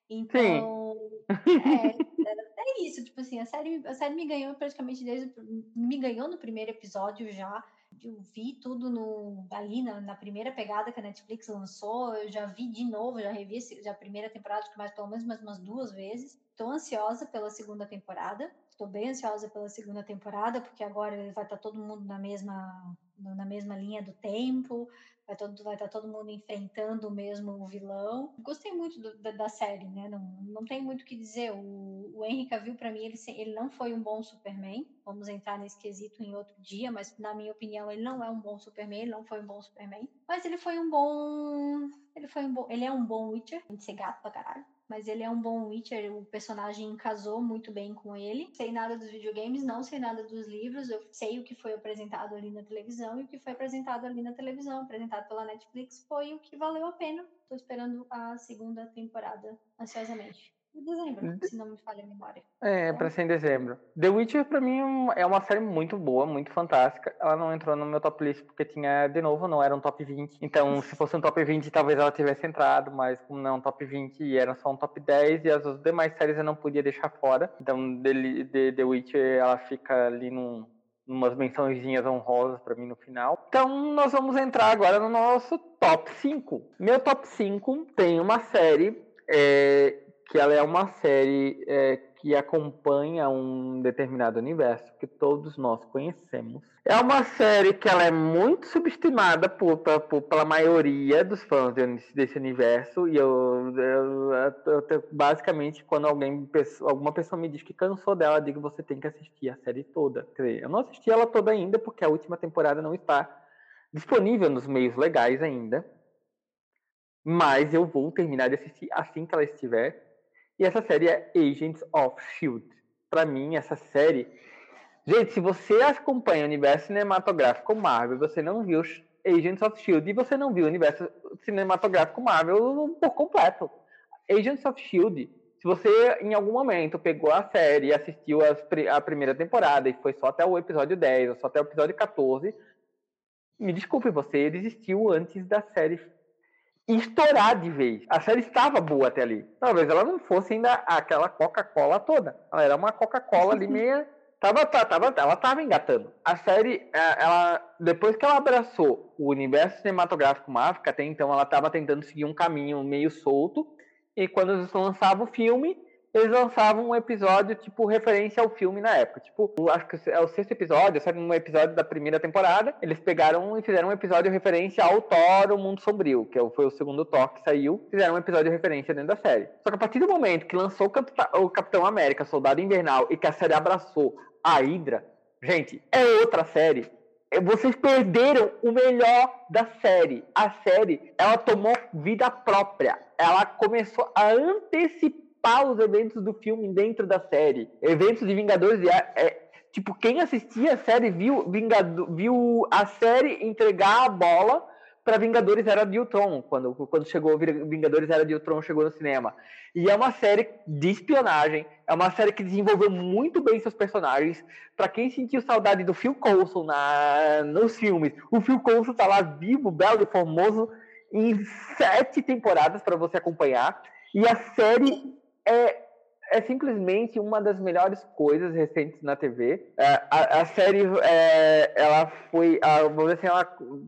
Então, é, é, isso, tipo assim, a série, a série me ganhou praticamente desde. Me ganhou no primeiro episódio já. Eu vi tudo no, ali na, na, primeira pegada que a Netflix lançou. Eu já vi de novo, já revi já a primeira temporada, que mais pelo menos mais umas duas vezes. Estou ansiosa pela segunda temporada. Estou bem ansiosa pela segunda temporada, porque agora vai estar tá todo mundo na mesma, na mesma linha do tempo vai, todo, vai estar tá todo mundo enfrentando o mesmo vilão. Gostei muito do, da, da, série, né? Não, não tem muito o que dizer. O, o Henry Cavill, para mim, ele, ele não foi um bom Superman. Vamos entrar nesse quesito em outro dia, mas na minha opinião, ele não é um bom Superman, ele não foi um bom Superman. Mas ele foi um bom. Ele foi um bom. Ele é um bom Witcher, de ser gato pra caralho mas ele é um bom Witcher, o personagem casou muito bem com ele. Sei nada dos videogames, não sei nada dos livros, eu sei o que foi apresentado ali na televisão e o que foi apresentado ali na televisão, apresentado pela Netflix, foi o que valeu a pena. Tô esperando a segunda temporada ansiosamente. Em dezembro, hum. se não me falha a memória. É, é. pra ser em dezembro. The Witcher, pra mim, é uma série muito boa, muito fantástica. Ela não entrou no meu top list porque tinha, de novo, não era um top 20. Então, se fosse um top 20, talvez ela tivesse entrado, mas como não é um top 20 e era só um top 10, e as demais séries eu não podia deixar fora. Então, The, The, The Witcher, ela fica ali num, umas mençõezinhas honrosas para mim no final. Então, nós vamos entrar agora no nosso top 5. Meu top 5 tem uma série é, que ela é uma série é, que acompanha um determinado universo que todos nós conhecemos. É uma série que ela é muito subestimada por, por pela maioria dos fãs desse universo e eu, eu, eu, basicamente quando alguém alguma pessoa me diz que cansou dela, eu digo você tem que assistir a série toda. eu não assisti ela toda ainda porque a última temporada não está disponível nos meios legais ainda. Mas eu vou terminar de assistir assim que ela estiver e essa série é Agents of Shield. Para mim, essa série. Gente, se você acompanha o universo cinematográfico Marvel, você não viu Agents of Shield e você não viu o universo cinematográfico Marvel por completo. Agents of Shield, se você em algum momento pegou a série e assistiu as, a primeira temporada e foi só até o episódio 10 ou só até o episódio 14, me desculpe, você desistiu antes da série estourar de vez. A série estava boa até ali. Talvez ela não fosse ainda aquela Coca-Cola toda. Ela era uma Coca-Cola ali meia. Tava, tava, ela estava engatando. A série, é, ela, depois que ela abraçou o universo cinematográfico Marvel, até então ela estava tentando seguir um caminho meio solto. E quando eles lançavam o filme, eles lançavam um episódio, tipo, referência ao filme na época. Tipo, acho que é o sexto episódio, sabe? Um episódio da primeira temporada. Eles pegaram e fizeram um episódio referência ao Thor, o Mundo Sombrio, que é foi o segundo Thor que saiu. Fizeram um episódio referência dentro da série. Só que a partir do momento que lançou o Capitão América, Soldado Invernal, e que a série abraçou a Hydra, gente, é outra série. vocês perderam o melhor da série. A série, ela tomou vida própria. Ela começou a antecipar os eventos do filme dentro da série. Eventos de Vingadores. É, tipo, quem assistia a série viu, Vingado, viu a série entregar a bola para Vingadores Era de Ultron, quando, quando chegou Vingadores Era de Ultron chegou no cinema. E é uma série de espionagem, é uma série que desenvolveu muito bem seus personagens. Para quem sentiu saudade do Phil Coulson na, nos filmes, o Phil Coulson tá lá vivo, belo e formoso em sete temporadas para você acompanhar. E a série é é simplesmente uma das melhores coisas recentes na TV. É, a, a, série, é, ela foi, a, vamos, assim, ela,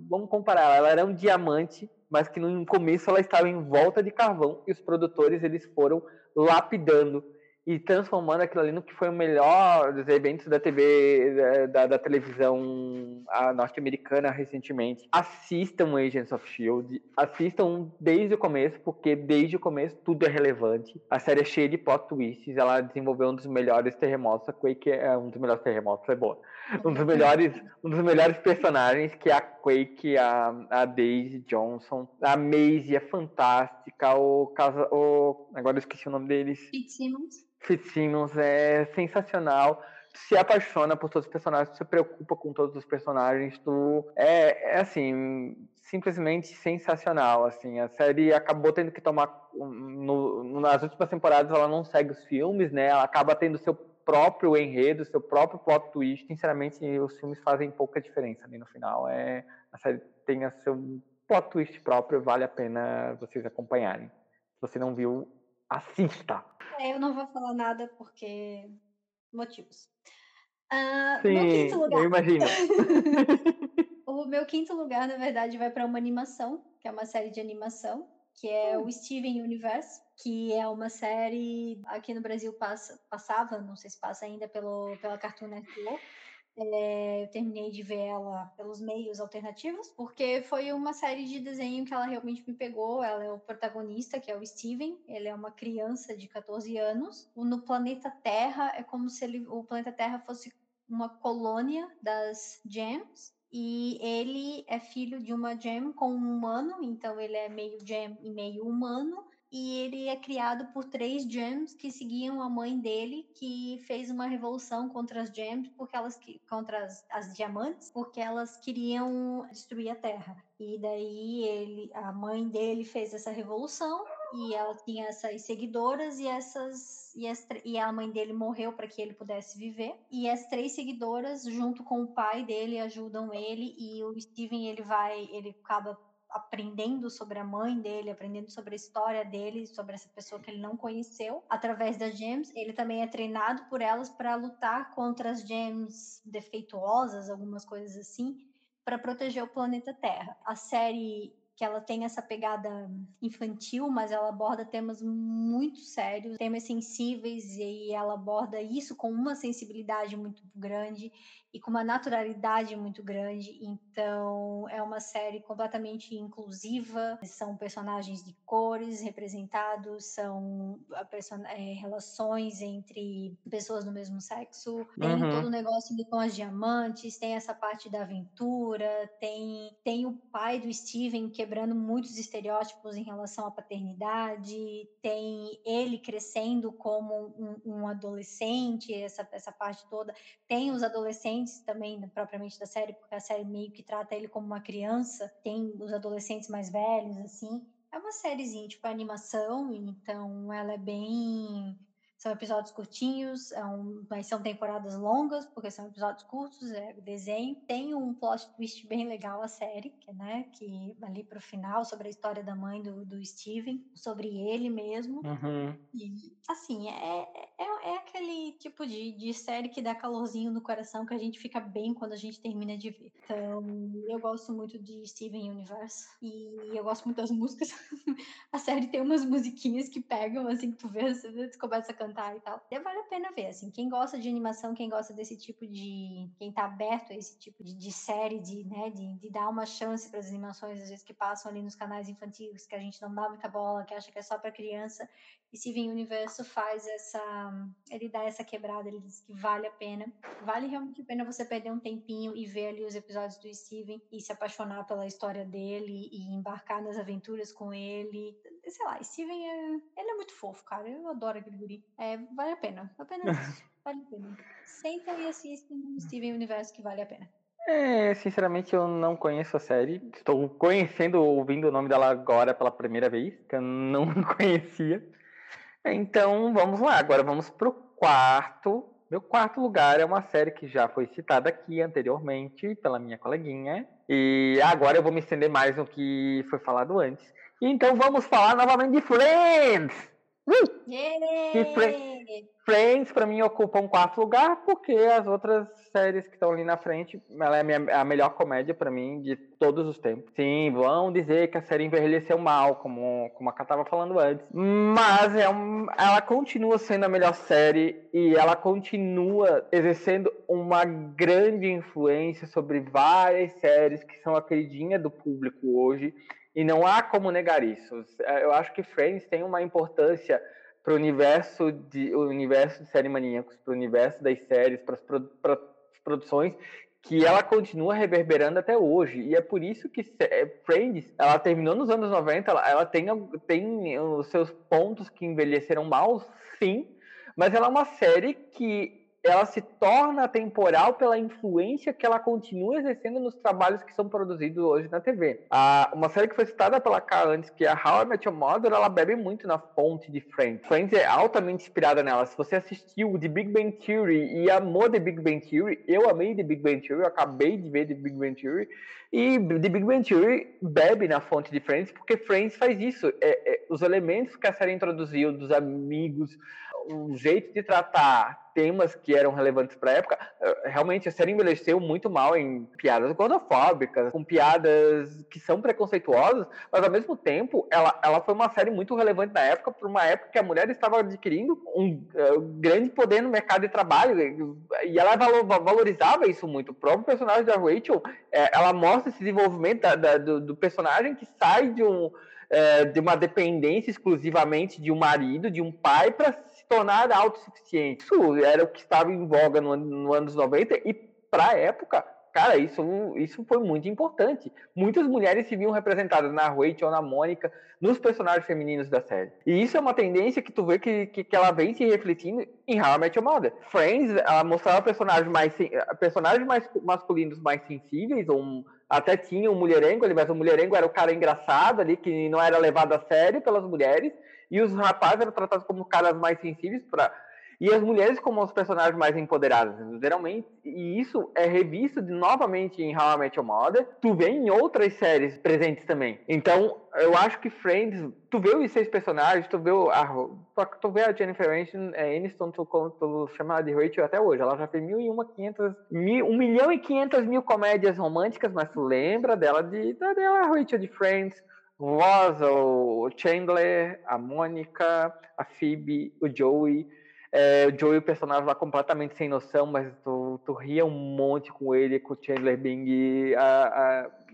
vamos comparar, ela era um diamante, mas que no começo ela estava em volta de carvão e os produtores eles foram lapidando e transformando aquilo ali no que foi o melhor dos eventos da TV, da, da televisão norte-americana recentemente. Assistam Agents of S.H.I.E.L.D., assistam desde o começo, porque desde o começo tudo é relevante. A série é cheia de plot twists, ela desenvolveu um dos melhores terremotos, a Quake é um dos melhores terremotos, é boa. Um dos melhores, um dos melhores personagens, que é a Quake, a, a Daisy Johnson. A Maisie é fantástica, o, o agora eu esqueci o nome deles. Fitzsimmons. Fitzsimmons é sensacional. Tu se apaixona por todos os personagens, tu se preocupa com todos os personagens, tu é, é assim simplesmente sensacional, assim. A série acabou tendo que tomar no, nas últimas temporadas ela não segue os filmes, né? Ela acaba tendo seu próprio enredo, seu próprio plot twist. Sinceramente, os filmes fazem pouca diferença ali no final. É a série tem a seu plot twist próprio, vale a pena vocês acompanharem. Se você não viu, assista. É, eu não vou falar nada porque motivos. Uh, Sim, eu imagino. o meu quinto lugar, na verdade, vai para uma animação, que é uma série de animação, que é hum. o Steven Universe, que é uma série aqui no Brasil passa, passava, não sei se passa ainda pelo, pela Cartoon Network, é, eu terminei de ver ela pelos meios alternativos, porque foi uma série de desenho que ela realmente me pegou. Ela é o protagonista, que é o Steven. Ele é uma criança de 14 anos. No planeta Terra, é como se ele, o planeta Terra fosse uma colônia das Gems. E ele é filho de uma Gem com um humano, então ele é meio Gem e meio humano e ele é criado por três gems que seguiam a mãe dele, que fez uma revolução contra as gems, porque elas contra as, as diamantes, porque elas queriam destruir a Terra. E daí ele, a mãe dele fez essa revolução e ela tinha essas seguidoras e essas e, as, e a mãe dele morreu para que ele pudesse viver e as três seguidoras junto com o pai dele ajudam ele e o Steven ele vai ele acaba aprendendo sobre a mãe dele, aprendendo sobre a história dele, sobre essa pessoa que ele não conheceu, através das gems. Ele também é treinado por elas para lutar contra as gems defeituosas, algumas coisas assim, para proteger o planeta Terra. A série que ela tem essa pegada infantil, mas ela aborda temas muito sérios, temas sensíveis, e ela aborda isso com uma sensibilidade muito grande e com uma naturalidade muito grande. Então, é uma série completamente inclusiva. São personagens de cores representados, são é, relações entre pessoas do mesmo sexo. Tem uhum. todo o negócio com as diamantes, tem essa parte da aventura, tem, tem o pai do Steven quebrando muitos estereótipos em relação à paternidade, tem ele crescendo como um, um adolescente, essa, essa parte toda. Tem os adolescentes adolescentes também, propriamente da série, porque a série meio que trata ele como uma criança, tem os adolescentes mais velhos, assim. É uma sériezinha, tipo, animação, então ela é bem são episódios curtinhos, é um, mas são temporadas longas, porque são episódios curtos, é desenho. Tem um plot twist bem legal a série, que, né, que ali pro final, sobre a história da mãe do, do Steven, sobre ele mesmo. Uhum. E, assim, é, é, é aquele tipo de, de série que dá calorzinho no coração, que a gente fica bem quando a gente termina de ver. Então, eu gosto muito de Steven Universe, e eu gosto muito das músicas. a série tem umas musiquinhas que pegam, assim, que tu vê, você começa a cantar e tal. E vale a pena ver, assim, quem gosta de animação, quem gosta desse tipo de. quem tá aberto a esse tipo de, de série, de, né, de, de dar uma chance para as animações, às vezes, que passam ali nos canais infantis, que a gente não dá muita bola, que acha que é só para criança. E Steven Universo faz essa. Ele dá essa quebrada, ele diz que vale a pena. Vale realmente a pena você perder um tempinho e ver ali os episódios do Steven e se apaixonar pela história dele e embarcar nas aventuras com ele. Sei lá, Steven é. Ele é muito fofo, cara. Eu adoro aquele guri. É, vale a pena. Apenas isso. Vale a pena. Senta e assiste no Steven Universo que vale a pena. É, sinceramente eu não conheço a série. Estou conhecendo, ouvindo o nome dela agora pela primeira vez, que eu não conhecia. Então vamos lá, agora vamos para o quarto. Meu quarto lugar é uma série que já foi citada aqui anteriormente pela minha coleguinha. E agora eu vou me estender mais no que foi falado antes. Então vamos falar novamente de Friends! Uh! Yeah! Friends, para mim, ocupa um quarto lugar, porque as outras séries que estão ali na frente, ela é a, minha, a melhor comédia para mim de todos os tempos. Sim, vão dizer que a série envelheceu mal, como, como a Ká estava falando antes. Mas é um, ela continua sendo a melhor série e ela continua exercendo uma grande influência sobre várias séries que são a queridinha do público hoje. E não há como negar isso. Eu acho que Friends tem uma importância para o universo de o universo de série maníacos, para o universo das séries, para as produções que ela continua reverberando até hoje. E é por isso que é, Friends, ela terminou nos anos 90, ela, ela tem, tem os seus pontos que envelheceram mal, sim, mas ela é uma série que ela se torna temporal pela influência que ela continua exercendo nos trabalhos que são produzidos hoje na TV. Ah, uma série que foi citada pela K antes, que é a How I Met Your Mother, ela bebe muito na fonte de Friends. Friends é altamente inspirada nela. Se você assistiu The Big Bang Theory e amou The Big Bang Theory, eu amei The Big Bang Theory, eu acabei de ver The Big Bang Theory, e The Big Bang Theory bebe na fonte de Friends, porque Friends faz isso. É, é, os elementos que a série introduziu, dos amigos, o jeito de tratar temas que eram relevantes para a época, eh, realmente a série envelheceu muito mal em piadas gordofóbicas, com piadas que são preconceituosas, mas ao mesmo tempo ela, ela foi uma série muito relevante na época, por uma época que a mulher estava adquirindo um uh, grande poder no mercado de trabalho e ela valorizava isso muito. O próprio personagem da Rachel, é, ela mostra esse desenvolvimento da, da, do, do personagem que sai de um de uma dependência exclusivamente de um marido, de um pai, para tornar autossuficiente. Isso era o que estava em voga no, no anos 90 e, para a época, cara, isso, isso foi muito importante. Muitas mulheres se viam representadas na Rachel, na Mônica, nos personagens femininos da série. E isso é uma tendência que tu vê que, que, que ela vem se refletindo em How I Met Your Mother. Friends, ela mostrava personagens mais, personagens mais masculinos mais sensíveis, ou até tinha um mulherengo ali, mas o mulherengo era o cara engraçado ali, que não era levado a sério pelas mulheres, e os rapazes eram tratados como caras mais sensíveis para e as mulheres como os personagens mais empoderadas, geralmente, e isso é revisto de, novamente em How I Met Your Mother, tu vê em outras séries presentes também. Então, eu acho que Friends, tu vê os seis personagens, tu vê a, tu vê a Jennifer Aniston, é, tu, tu chama de Rachel até hoje, ela já fez mil e uma quinhentas, mil, um milhão e quinhentas mil comédias românticas, mas tu lembra dela de, dela, a Rachel de Friends, Ross, o Chandler, a Mônica, a Phoebe, o Joey, é, o Joey, o personagem lá completamente sem noção, mas tu, tu ria um monte com ele, com o Chandler Bing. A,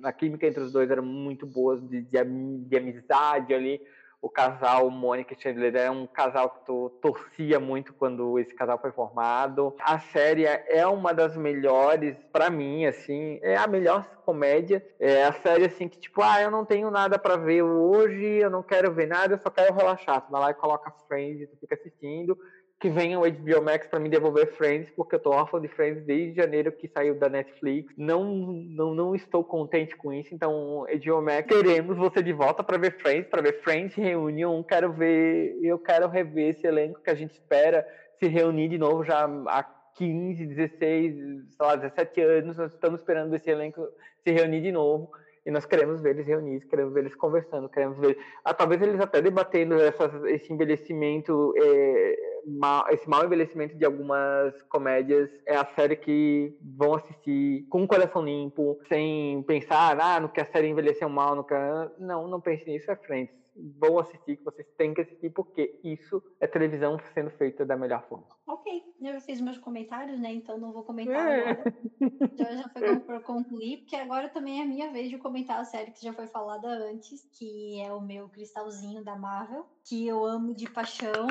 a, a química entre os dois era muito boa, de, de, de amizade ali. O casal Mônica e Chandler é um casal que tu torcia muito quando esse casal foi formado. A série é uma das melhores para mim, assim, é a melhor comédia. É a série assim que tipo, ah, eu não tenho nada para ver hoje, eu não quero ver nada, eu só quero relaxar. Tu vai lá e coloca Friends, tu fica assistindo que venha o HBO Max para me devolver Friends, porque eu tô órfão de Friends desde janeiro que saiu da Netflix. Não, não, não estou contente com isso, então HBO Max, queremos você de volta para ver Friends, para ver Friends Reunion. Quero ver, eu quero rever esse elenco que a gente espera se reunir de novo já há 15, 16, sei lá, 17 anos. Nós estamos esperando esse elenco se reunir de novo. E nós queremos ver eles reunidos, queremos ver eles conversando, queremos ver. Ah, talvez eles até debatendo essa, esse envelhecimento é, mal, esse mau envelhecimento de algumas comédias é a série que vão assistir com o coração limpo, sem pensar, ah, no que a série envelheceu mal, no que... não, não pense nisso, é frente vão assistir, que vocês têm que assistir, porque isso é televisão sendo feita da melhor forma. Ok, eu já fiz meus comentários, né? Então não vou comentar é. agora. Então já foi para concluir, porque agora também é a minha vez de comentar a série que já foi falada antes, que é o meu cristalzinho da Marvel, que eu amo de paixão.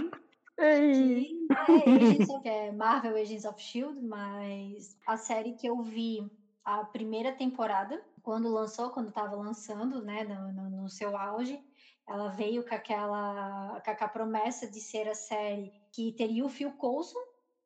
Que é, é Marvel Agents of Shield, mas a série que eu vi a primeira temporada, quando lançou, quando estava lançando, né, no, no, no seu auge, ela veio com aquela, com a promessa de ser a série que teria o Phil Coulson,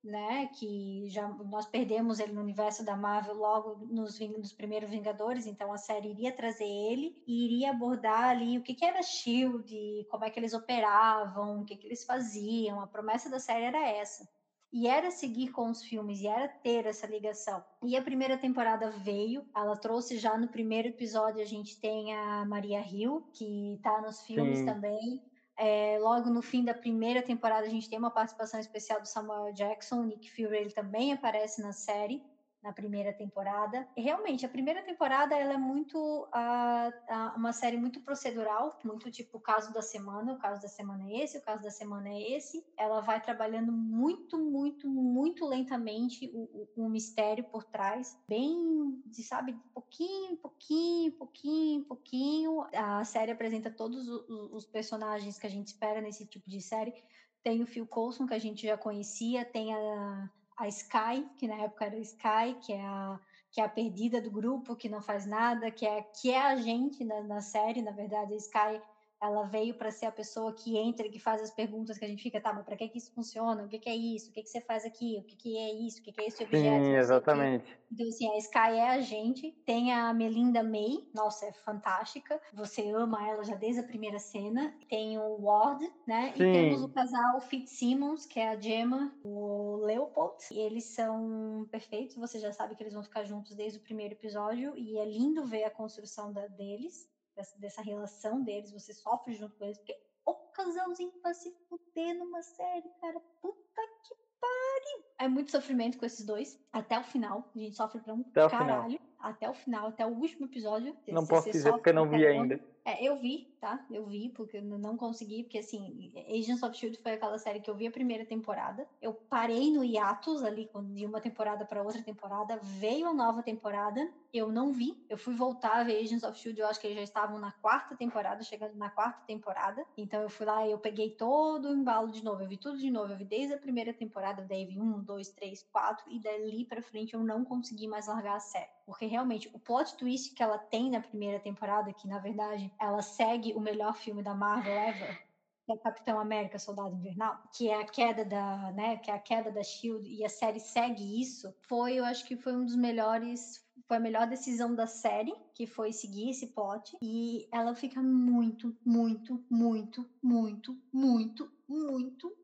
né? Que já nós perdemos ele no universo da Marvel logo nos, nos primeiros Vingadores, então a série iria trazer ele e iria abordar ali o que, que era Shield, como é que eles operavam, o que, que eles faziam. A promessa da série era essa. E era seguir com os filmes, e era ter essa ligação. E a primeira temporada veio, ela trouxe já no primeiro episódio, a gente tem a Maria Hill, que tá nos filmes Sim. também. É, logo no fim da primeira temporada, a gente tem uma participação especial do Samuel Jackson, o Nick Fury ele também aparece na série na primeira temporada. Realmente, a primeira temporada ela é muito uh, uh, uma série muito procedural, muito tipo o caso da semana, o caso da semana é esse, o caso da semana é esse. Ela vai trabalhando muito, muito, muito lentamente o, o, o mistério por trás, bem, de, sabe, pouquinho, pouquinho, pouquinho, pouquinho. A série apresenta todos os, os personagens que a gente espera nesse tipo de série. Tem o Phil Coulson, que a gente já conhecia, tem a a Sky, que na época era Sky, que é a, que é a perdida do grupo, que não faz nada, que é, que é a gente na, na série, na verdade, a Sky ela veio para ser a pessoa que entra e que faz as perguntas que a gente fica, tá, mas para que que isso funciona? O que que é isso? O que que você faz aqui? O que que é isso? O que que é esse objeto? Sim, exatamente. Então, assim, a Sky é a gente. Tem a Melinda May, nossa, é fantástica. Você ama ela já desde a primeira cena. Tem o Ward, né? Sim. E temos o casal Fitzsimmons, que é a Gemma, o Leopold. E eles são perfeitos. Você já sabe que eles vão ficar juntos desde o primeiro episódio. E é lindo ver a construção da, deles dessa, dessa relação deles, você sofre junto com eles, porque o casalzinho vai se fuder numa série, cara. Puta que pariu. É muito sofrimento com esses dois. Até o final. A gente sofre pra um até caralho. Até o final, até o último episódio. Não posso dizer porque eu não vi ainda. É, eu vi, tá? Eu vi, porque eu não consegui, porque assim, Agents of Shield foi aquela série que eu vi a primeira temporada. Eu parei no hiatus ali de uma temporada para outra temporada. Veio a nova temporada, eu não vi. Eu fui voltar a ver Agents of Shield, eu acho que eles já estavam na quarta temporada, chegando na quarta temporada. Então eu fui lá e eu peguei todo o embalo de novo. Eu vi tudo de novo. Eu vi desde a primeira temporada, daí vi um, dois, três, quatro, e dali pra frente eu não consegui mais largar a série. Porque realmente o plot twist que ela tem na primeira temporada, que na verdade ela segue o melhor filme da Marvel ever, que é Capitão América Soldado Invernal, que é a queda da, né, que é a queda da Shield e a série segue isso, foi, eu acho que foi um dos melhores, foi a melhor decisão da série, que foi seguir esse plot e ela fica muito, muito, muito, muito, muito, muito muito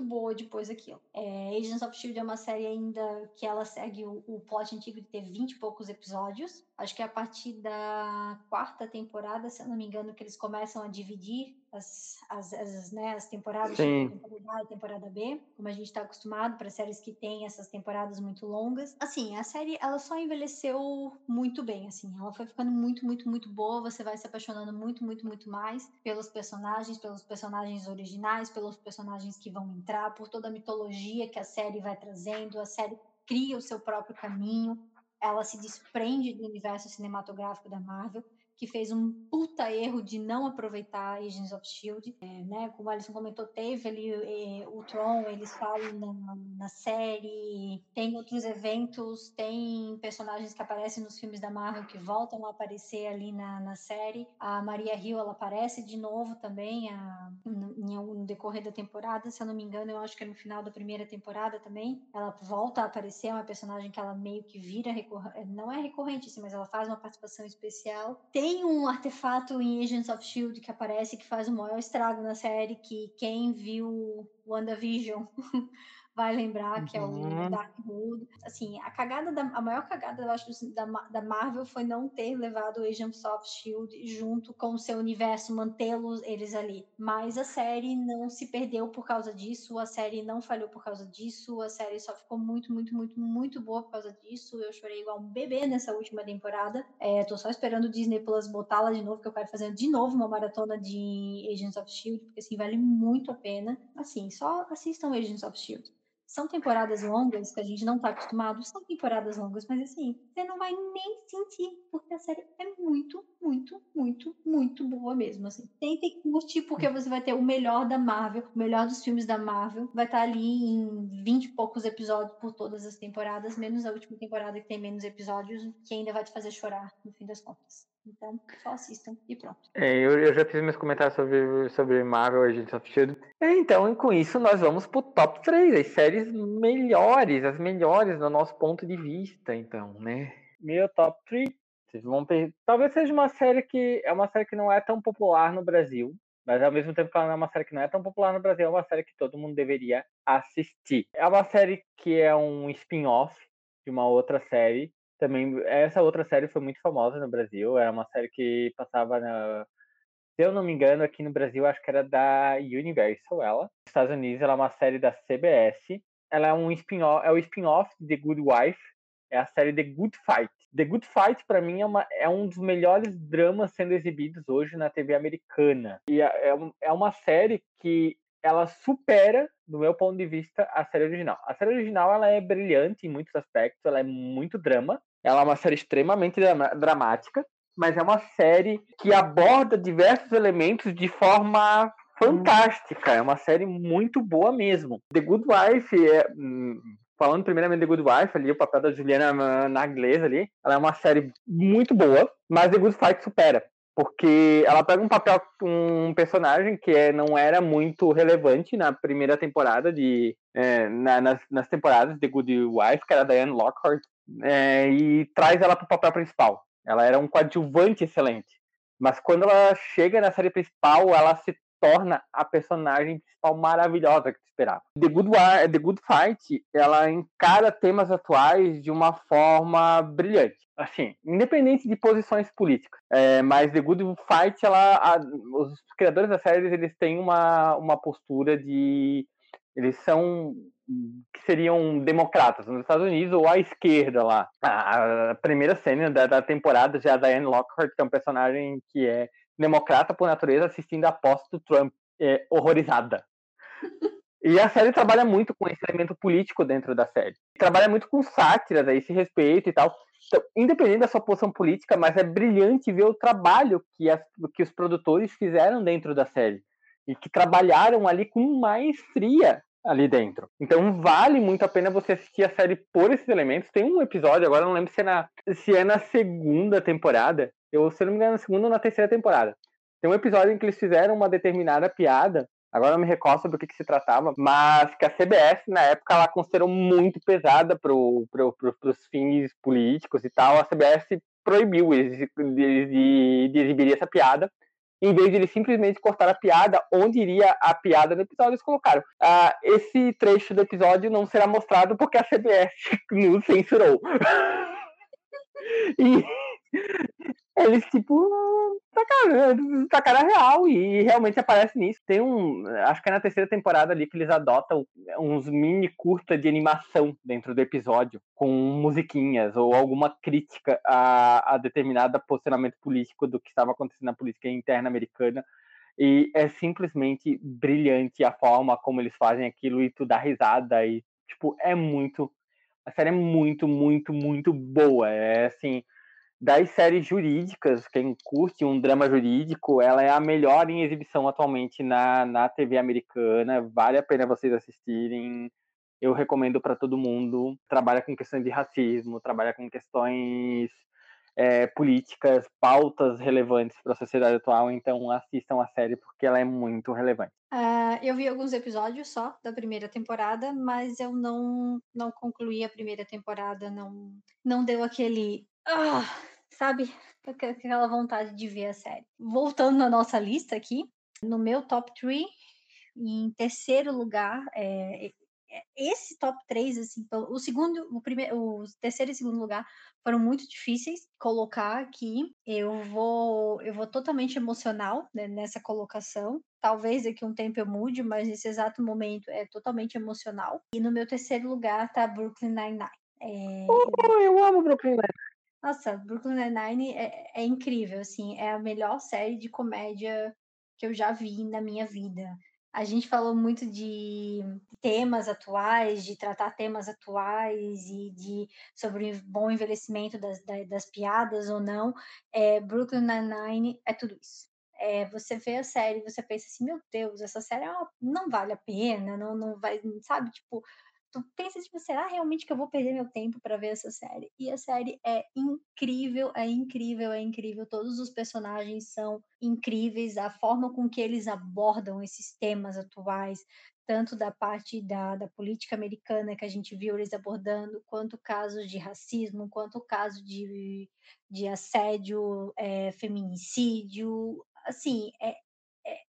boa depois daquilo. É, Agents of S.H.I.E.L.D. é uma série ainda que ela segue o, o plot antigo de ter 20 e poucos episódios. Acho que é a partir da quarta temporada, se eu não me engano, que eles começam a dividir as, as, as, né, as temporadas, Sim. temporada A e temporada B, como a gente está acostumado para séries que têm essas temporadas muito longas. Assim, a série ela só envelheceu muito bem, assim, ela foi ficando muito, muito, muito boa. Você vai se apaixonando muito, muito, muito mais pelos personagens, pelos personagens originais, pelos personagens que vão entrar, por toda a mitologia que a série vai trazendo. A série cria o seu próprio caminho, ela se desprende do universo cinematográfico da Marvel que fez um puta erro de não aproveitar Agents of S.H.I.E.L.D., é, né? Como a Alison comentou, teve ali é, o Tron, eles falam na, na, série, tem outros eventos, tem personagens que aparecem nos filmes da Marvel que voltam a aparecer ali na, na série. A Maria Hill, ela aparece de novo também a, em, no decorrer da temporada, se eu não me engano, eu acho que é no final da primeira temporada também. Ela volta a aparecer, é uma personagem que ela meio que vira não é recorrente, assim, mas ela faz uma participação especial. Tem tem um artefato em Agents of Shield que aparece que faz o maior estrago na série, que quem viu WandaVision vai lembrar, que é o uhum. Dark World. Assim, a cagada da, a maior cagada, eu acho, da, da Marvel foi não ter levado o Agents of Shield junto com o seu universo, mantê-los eles ali. Mas a série não se perdeu por causa disso, a série não falhou por causa disso, a série só ficou muito, muito, muito, muito boa por causa disso. Eu chorei igual um bebê nessa última temporada. É, tô só esperando o Disney Plus botá-la de novo, que eu quero fazer de novo uma maratona de Agents of Shield, porque assim vale muito a pena. Assim, só assistam Agents of Shield. São temporadas longas, que a gente não tá acostumado, são temporadas longas, mas assim, você não vai nem sentir, porque a série é muito, muito, muito, muito boa mesmo, assim. Tentem curtir, porque você vai ter o melhor da Marvel, o melhor dos filmes da Marvel, vai estar tá ali em 20 e poucos episódios por todas as temporadas, menos a última temporada que tem menos episódios, que ainda vai te fazer chorar, no fim das contas. Então, só assistam e pronto. É, eu, eu já fiz meus comentários sobre, sobre Marvel Agents of Shield. É, então, com isso, nós vamos pro top 3, as séries melhores, as melhores do nosso ponto de vista, então, né? Meu top 3. Vocês vão ter... Talvez seja uma série que é uma série que não é tão popular no Brasil, mas ao mesmo tempo que ela é uma série que não é tão popular no Brasil, é uma série que todo mundo deveria assistir. É uma série que é um spin-off de uma outra série também essa outra série foi muito famosa no Brasil. Era uma série que passava na, se eu não me engano, aqui no Brasil acho que era da Universal, ela. Nos Estados Unidos ela é uma série da CBS. Ela é um spin-off, é o spin-off de The Good Wife. É a série The Good Fight. The Good Fight para mim é, uma, é um dos melhores dramas sendo exibidos hoje na TV americana. E é, é, é uma série que ela supera, do meu ponto de vista, a série original. A série original ela é brilhante em muitos aspectos, ela é muito drama, ela é uma série extremamente dramática, mas é uma série que aborda diversos elementos de forma fantástica. É uma série muito boa mesmo. The Good Wife é, hum, falando primeiramente The Good Wife, ali, o papel da Juliana Naglesa ali, ela é uma série muito boa, mas The Good Fight supera. Porque ela pega um papel, um personagem que é, não era muito relevante na primeira temporada de. É, na, nas, nas temporadas de The Good Wife, que era a Diane Lockhart, é, e traz ela para o papel principal. Ela era um coadjuvante excelente. Mas quando ela chega na série principal, ela se torna a personagem principal maravilhosa que tu esperava. The Good, War, The Good Fight, ela encara temas atuais de uma forma brilhante. Assim, independente de posições políticas. É, mas The Good Fight, ela, a, os criadores da série, eles têm uma, uma postura de... Eles são que seriam democratas nos Estados Unidos ou à esquerda lá. A primeira cena da, da temporada já a Diane Lockhart, que é um personagem que é democrata por natureza, assistindo a posse do Trump, é, horrorizada. E a série trabalha muito com esse elemento político dentro da série. Trabalha muito com sátiras, a esse respeito e tal. Então, independente da sua posição política, mas é brilhante ver o trabalho que, as, que os produtores fizeram dentro da série. E que trabalharam ali com maestria ali dentro. Então vale muito a pena você assistir a série por esses elementos. Tem um episódio, agora não lembro se é na, se é na segunda temporada, eu se não me engano, na segunda ou na terceira temporada. Tem um episódio em que eles fizeram uma determinada piada, agora não me recordo sobre o que, que se tratava, mas que a CBS, na época, ela considerou muito pesada para pro, pro, os fins políticos e tal. A CBS proibiu de, de, de exibir essa piada em vez de eles simplesmente cortar a piada onde iria a piada no episódio, eles colocaram ah, esse trecho do episódio não será mostrado porque a CBS censurou. e eles, tipo, tacaram, tacaram real e realmente aparece nisso. Tem um, acho que é na terceira temporada ali que eles adotam uns mini curta de animação dentro do episódio, com musiquinhas ou alguma crítica a, a determinado posicionamento político do que estava acontecendo na política interna americana. E é simplesmente brilhante a forma como eles fazem aquilo e tu dá risada e, tipo, é muito. A série é muito, muito, muito boa. É assim das séries jurídicas, quem curte um drama jurídico, ela é a melhor em exibição atualmente na, na TV americana. Vale a pena vocês assistirem. Eu recomendo para todo mundo. Trabalha com questões de racismo, trabalha com questões é, políticas, pautas relevantes para a sociedade atual. Então assistam a série porque ela é muito relevante. Uh, eu vi alguns episódios só da primeira temporada, mas eu não não concluí a primeira temporada. Não não deu aquele ah, sabe? Aquela vontade de ver a série. Voltando na nossa lista aqui, no meu top 3, em terceiro lugar, é, esse top 3, assim, o segundo, o primeiro, o terceiro e segundo lugar foram muito difíceis colocar aqui. Eu vou, eu vou totalmente emocional né, nessa colocação. Talvez daqui a um tempo eu mude, mas nesse exato momento é totalmente emocional. E no meu terceiro lugar tá Brooklyn Nine-Nine. É... Oh, eu amo Brooklyn Nine-Nine. Nossa, Brooklyn Nine-Nine é, é incrível, assim, é a melhor série de comédia que eu já vi na minha vida. A gente falou muito de temas atuais, de tratar temas atuais e de sobre bom envelhecimento das, das piadas ou não. É, Brooklyn Nine-Nine é tudo isso. É, você vê a série você pensa assim, meu Deus, essa série é não vale a pena, não, não vai, sabe, tipo, tu pensa, tipo, será realmente que eu vou perder meu tempo para ver essa série? E a série é incrível, é incrível, é incrível. Todos os personagens são incríveis, a forma com que eles abordam esses temas atuais, tanto da parte da, da política americana que a gente viu eles abordando, quanto casos de racismo, quanto caso de, de assédio, é, feminicídio. Assim, é,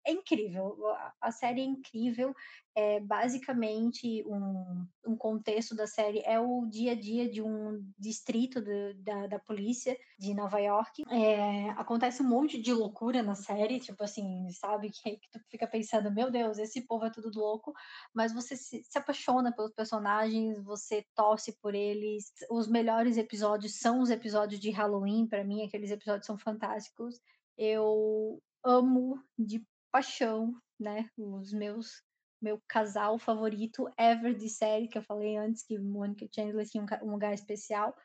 é, incrível. A série é incrível é basicamente um, um contexto da série é o dia a dia de um distrito do, da, da polícia de Nova York. É, acontece um monte de loucura na série, tipo assim, sabe? Que, que tu fica pensando, meu Deus, esse povo é tudo louco, mas você se, se apaixona pelos personagens, você torce por eles. Os melhores episódios são os episódios de Halloween, para mim, aqueles episódios são fantásticos. Eu amo de paixão, né? Os meus meu casal favorito ever de série, que eu falei antes que Monica e Chandler tinham um lugar especial,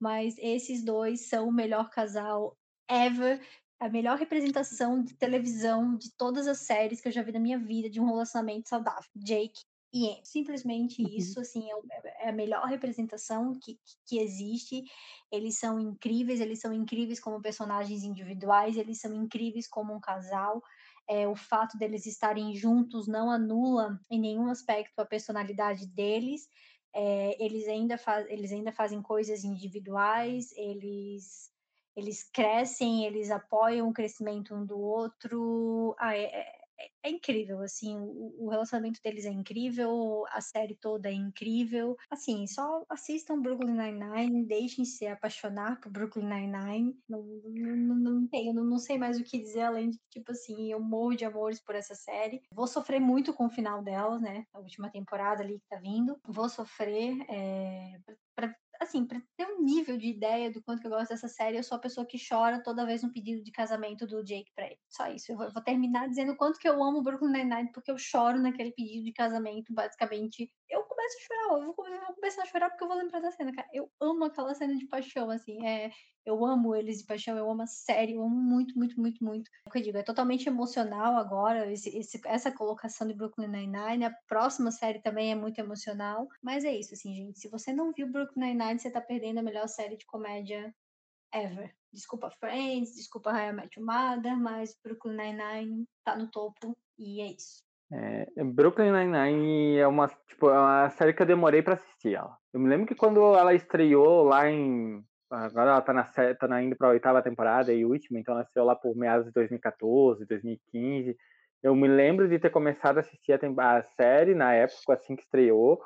mas esses dois são o melhor casal ever, a melhor representação de televisão de todas as séries que eu já vi na minha vida de um relacionamento saudável. Jake e Anne. Simplesmente uhum. isso, assim, é, é, a melhor representação que, que existe. Eles são incríveis, eles são incríveis como personagens individuais, eles são incríveis como um casal é, o fato deles estarem juntos não anula em nenhum aspecto a personalidade deles. É, eles, ainda faz, eles ainda fazem coisas individuais, eles, eles crescem, eles apoiam o crescimento um do outro. Ah, é, é é, incrível, assim, o, relacionamento deles é incrível, a série toda é incrível. Assim, só assistam Brooklyn Nine-Nine, deixem-se apaixonar por Brooklyn Nine-Nine. Não, não, não, tenho, não, não sei mais o que dizer, além de que, tipo assim, eu morro de amores por essa série. Vou sofrer muito com o final dela, né? A última temporada ali que tá vindo. Vou sofrer é, pra, assim, pra ter um nível de ideia do quanto que eu gosto dessa série, eu sou a pessoa que chora toda vez um pedido de casamento do Jake pra ele. Só isso. Eu vou, vou terminar dizendo o quanto que eu amo Brooklyn Nine-Nine, porque eu choro naquele pedido de casamento, basicamente. Começo a chorar, eu vou, eu vou começar a chorar porque eu vou lembrar da cena, cara. Eu amo aquela cena de paixão, assim. É, eu amo eles de paixão, eu amo a série, eu amo muito, muito, muito, muito. É o que eu digo, é totalmente emocional agora, esse, esse, essa colocação de Brooklyn Nine-Nine. A próxima série também é muito emocional. Mas é isso, assim, gente. Se você não viu Brooklyn Nine-Nine, você tá perdendo a melhor série de comédia ever. Desculpa Friends, desculpa How I Met Mother, mas Brooklyn Nine-Nine tá no topo e é isso. É, Brooklyn Nine-Nine é uma, tipo, é uma série que eu demorei para assistir ela. Eu me lembro que quando ela estreou lá em Agora ela tá, na, tá indo para a oitava temporada e última, então ela saiu lá por meados de 2014, 2015. Eu me lembro de ter começado a assistir a, a série na época, assim que estreou.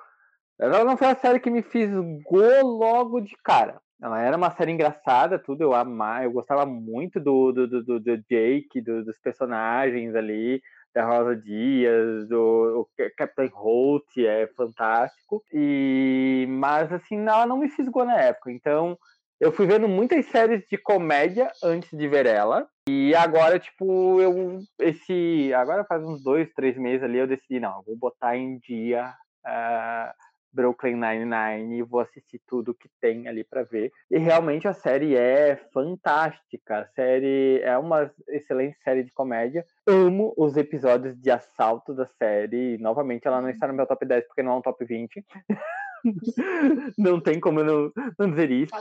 Ela não foi a série que me fisgou logo de cara. Ela era uma série engraçada, tudo, eu amava, eu gostava muito do, do, do, do Jake, do, dos personagens ali, da Rosa Dias, do Captain Holt, é fantástico. E mas assim, ela não me fisgou na época. Então, eu fui vendo muitas séries de comédia antes de ver ela. E agora, tipo, eu. Esse. Agora faz uns dois, três meses ali, eu decidi, não, eu vou botar em dia uh, Brooklyn Nine-Nine e vou assistir tudo que tem ali para ver. E realmente a série é fantástica. A série é uma excelente série de comédia. Amo os episódios de assalto da série. novamente, ela não está no meu top 10 porque não é um top 20. não tem como não, não dizer isso.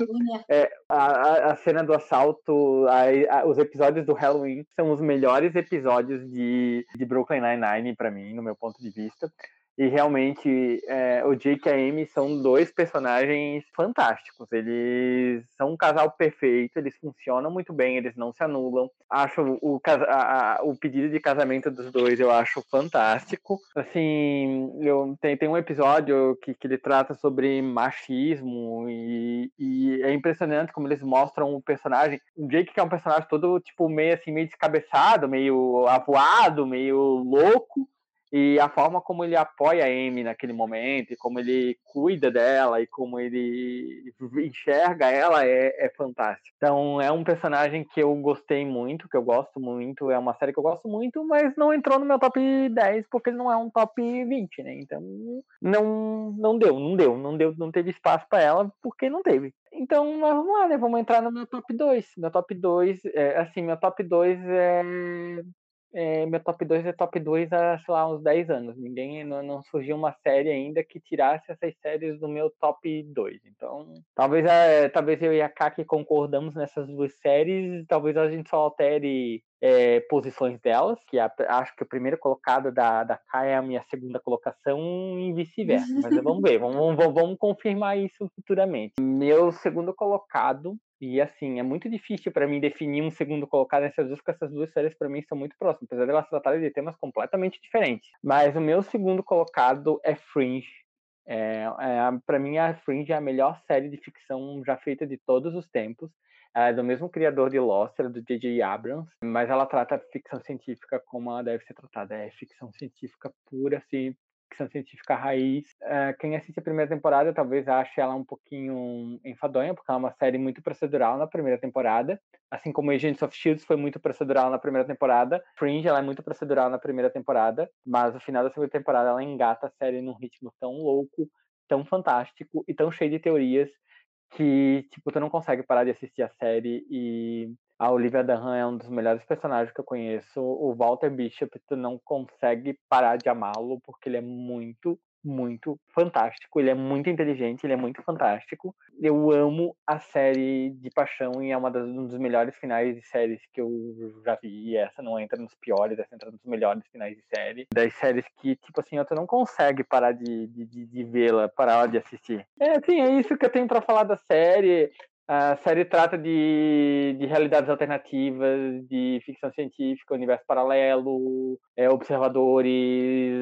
É, a, a cena do assalto, a, a, os episódios do Halloween são os melhores episódios de, de Brooklyn Nine-Nine para mim, no meu ponto de vista. E realmente é, o Jake e a Amy são dois personagens fantásticos. Eles são um casal perfeito, eles funcionam muito bem, eles não se anulam. Acho o, a, a, o pedido de casamento dos dois eu acho fantástico. Assim, eu, tem, tem um episódio que, que ele trata sobre machismo e, e é impressionante como eles mostram o personagem. O Jake que é um personagem todo tipo meio assim meio descabeçado, meio avoado, meio louco e a forma como ele apoia a Amy naquele momento, e como ele cuida dela, e como ele enxerga ela é, é fantástico. Então é um personagem que eu gostei muito, que eu gosto muito, é uma série que eu gosto muito, mas não entrou no meu top 10 porque ele não é um top 20, né? Então não, não deu, não deu, não deu, não teve espaço para ela porque não teve. Então, vamos lá, né? Vamos entrar no meu top 2. Meu top 2, é, assim, meu top 2 é é, meu top 2 é top 2 há, sei lá, uns 10 anos. Ninguém, não, não, surgiu uma série ainda que tirasse essas séries do meu top 2. Então, talvez, talvez eu e a Kaki concordamos nessas duas séries, talvez a gente só altere é, posições delas, que a, acho que o primeiro colocado da, da Kai é a minha segunda colocação e vice-versa. Mas vamos ver, vamos, vamos, vamos confirmar isso futuramente. Meu segundo colocado e assim, é muito difícil para mim definir um segundo colocado nessas duas, porque essas duas séries para mim são muito próximas, apesar de elas tratarem de temas completamente diferentes. Mas o meu segundo colocado é Fringe. É, é para mim, a Fringe é a melhor série de ficção já feita de todos os tempos. é do mesmo criador de Lost, é do J.J. Abrams, mas ela trata a ficção científica como ela deve ser tratada. É ficção científica pura, assim, ficção científica raiz. Uh, quem assiste a primeira temporada talvez ache ela um pouquinho enfadonha, porque ela é uma série muito procedural na primeira temporada. Assim como Agents of Shields foi muito procedural na primeira temporada, Fringe ela é muito procedural na primeira temporada, mas no final da segunda temporada ela engata a série num ritmo tão louco, tão fantástico e tão cheio de teorias que, tipo, tu não consegue parar de assistir a série e a Olivia Dunham é um dos melhores personagens que eu conheço. O Walter Bishop, tu não consegue parar de amá-lo, porque ele é muito, muito fantástico. Ele é muito inteligente, ele é muito fantástico. Eu amo a série de paixão e é uma das, um dos melhores finais de séries que eu já vi. E essa não entra nos piores, essa entra nos melhores finais de série. Das séries que, tipo assim, tu não consegue parar de, de, de, de vê-la, parar de assistir. É, assim, é isso que eu tenho para falar da série. A série trata de, de realidades alternativas, de ficção científica, universo paralelo, é, observadores.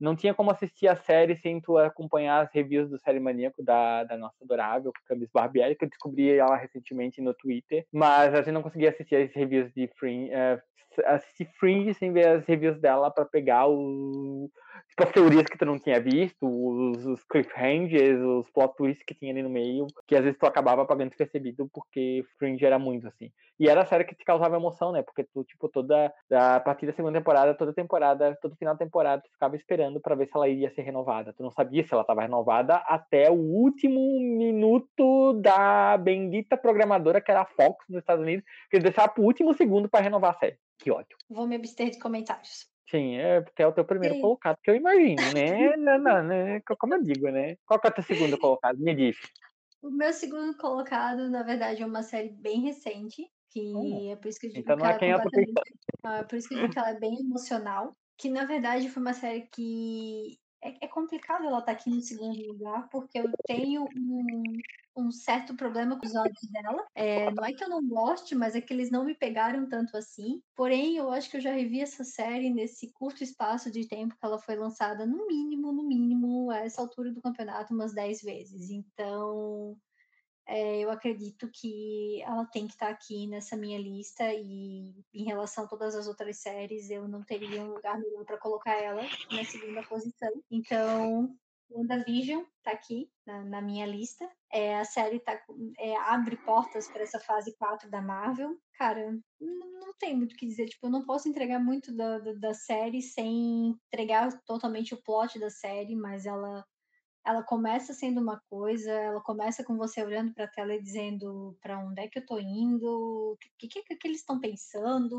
Não tinha como assistir a série sem tu acompanhar as reviews do Série Maníaco da, da nossa adorável Camis Barbieri, que eu descobri ela recentemente no Twitter, mas a gente não conseguia assistir as reviews de Fringe, uh, assistir Fringe sem ver as reviews dela para pegar o tipo, as teorias que tu não tinha visto, os, os cliffhangers, os plot twists que tinha ali no meio, que às vezes tu acabava pagando despercebido porque Fringe era muito assim. E era a série que te causava emoção, né? Porque tu, tipo, toda. A partir da segunda temporada, toda temporada, todo final da temporada, tu ficava esperando para ver se ela iria ser renovada. Tu não sabia se ela estava renovada até o último minuto da bendita programadora que era a Fox nos Estados Unidos, que eles deixaram pro último segundo para renovar a série. Que ódio. Vou me abster de comentários. Sim, é porque é o teu primeiro Sim. colocado, que eu imagino, né? não, não, né? Como eu digo, né? Qual que é o teu segundo colocado? Me diz. O meu segundo colocado, na verdade, é uma série bem recente, que hum. é por isso que eu digo então que não é quem é completamente... é por isso que eu digo que ela é bem emocional, que na verdade foi uma série que é, é complicado ela estar tá aqui no segundo lugar, porque eu tenho um, um certo problema com os olhos dela. É, não é que eu não goste, mas é que eles não me pegaram tanto assim. Porém, eu acho que eu já revi essa série nesse curto espaço de tempo que ela foi lançada, no mínimo, no mínimo, a essa altura do campeonato, umas 10 vezes. Então, é, eu acredito que ela tem que estar aqui nessa minha lista e em relação a todas as outras séries, eu não teria um lugar melhor para colocar ela na segunda posição. Então, WandaVision tá aqui na, na minha lista. É, a série tá, é, abre portas para essa fase 4 da Marvel. Cara, não, não tem muito o que dizer. Tipo, eu não posso entregar muito da, da, da série sem entregar totalmente o plot da série, mas ela ela começa sendo uma coisa, ela começa com você olhando para a tela e dizendo para onde é que eu tô indo, o que, que, que, eles estão pensando,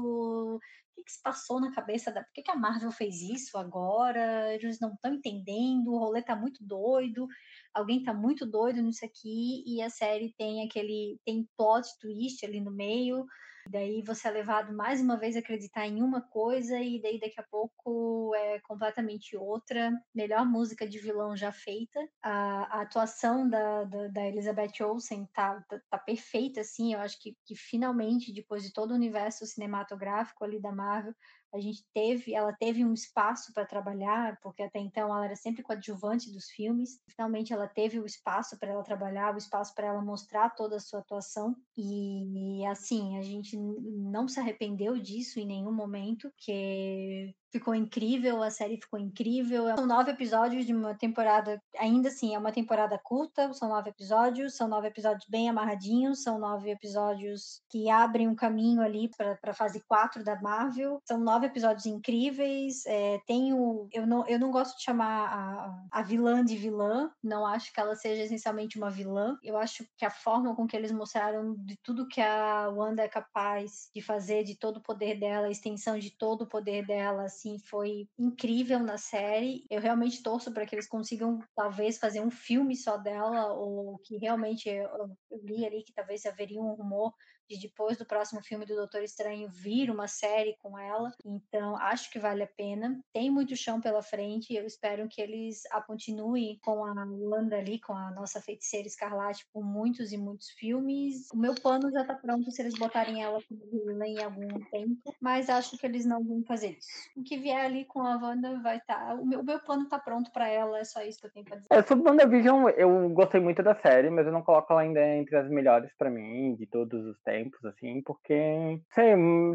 o que, que se passou na cabeça da. Por que, que a Marvel fez isso agora? Eles não estão entendendo, o rolê tá muito doido, alguém tá muito doido nisso aqui, e a série tem aquele. tem plot twist ali no meio Daí você é levado mais uma vez a acreditar em uma coisa e daí daqui a pouco é completamente outra. Melhor música de vilão já feita. A, a atuação da, da, da, Elizabeth Olsen tá, tá, tá, perfeita, assim. Eu acho que, que finalmente, depois de todo o universo cinematográfico ali da Marvel, a gente teve, ela teve um espaço para trabalhar, porque até então ela era sempre coadjuvante dos filmes. Finalmente ela teve o espaço para ela trabalhar, o espaço para ela mostrar toda a sua atuação. E assim, a gente não se arrependeu disso em nenhum momento, que ficou incrível, a série ficou incrível. São nove episódios de uma temporada, ainda assim, é uma temporada curta, são nove episódios, são nove episódios bem amarradinhos, são nove episódios que abrem um caminho ali para a fase 4 da Marvel. São nove episódios incríveis. É, tem o, eu, não, eu não gosto de chamar a, a vilã de vilã, não acho que ela seja essencialmente uma vilã. Eu acho que a forma com que eles mostraram de tudo que a Wanda é capaz de fazer, de todo o poder dela, a extensão de todo o poder dela, assim, foi incrível na série. Eu realmente torço para que eles consigam, talvez, fazer um filme só dela, ou que realmente eu, eu li ali que talvez haveria um rumor de depois do próximo filme do Doutor Estranho vir uma série com ela. Então, acho que vale a pena. Tem muito chão pela frente. Eu espero que eles a continuem com a Wanda ali, com a nossa feiticeira escarlate, por muitos e muitos filmes. O meu plano já tá pronto se eles botarem ela como vilã em algum tempo, mas acho que eles não vão fazer isso. O que vier ali com a Wanda vai estar. Tá... O, meu, o meu plano tá pronto para ela, é só isso que eu tenho pra dizer. É, sobre WandaVision, eu gostei muito da série, mas eu não coloco ela ainda entre as melhores para mim, de todos os tempos tempos, assim, porque, sei,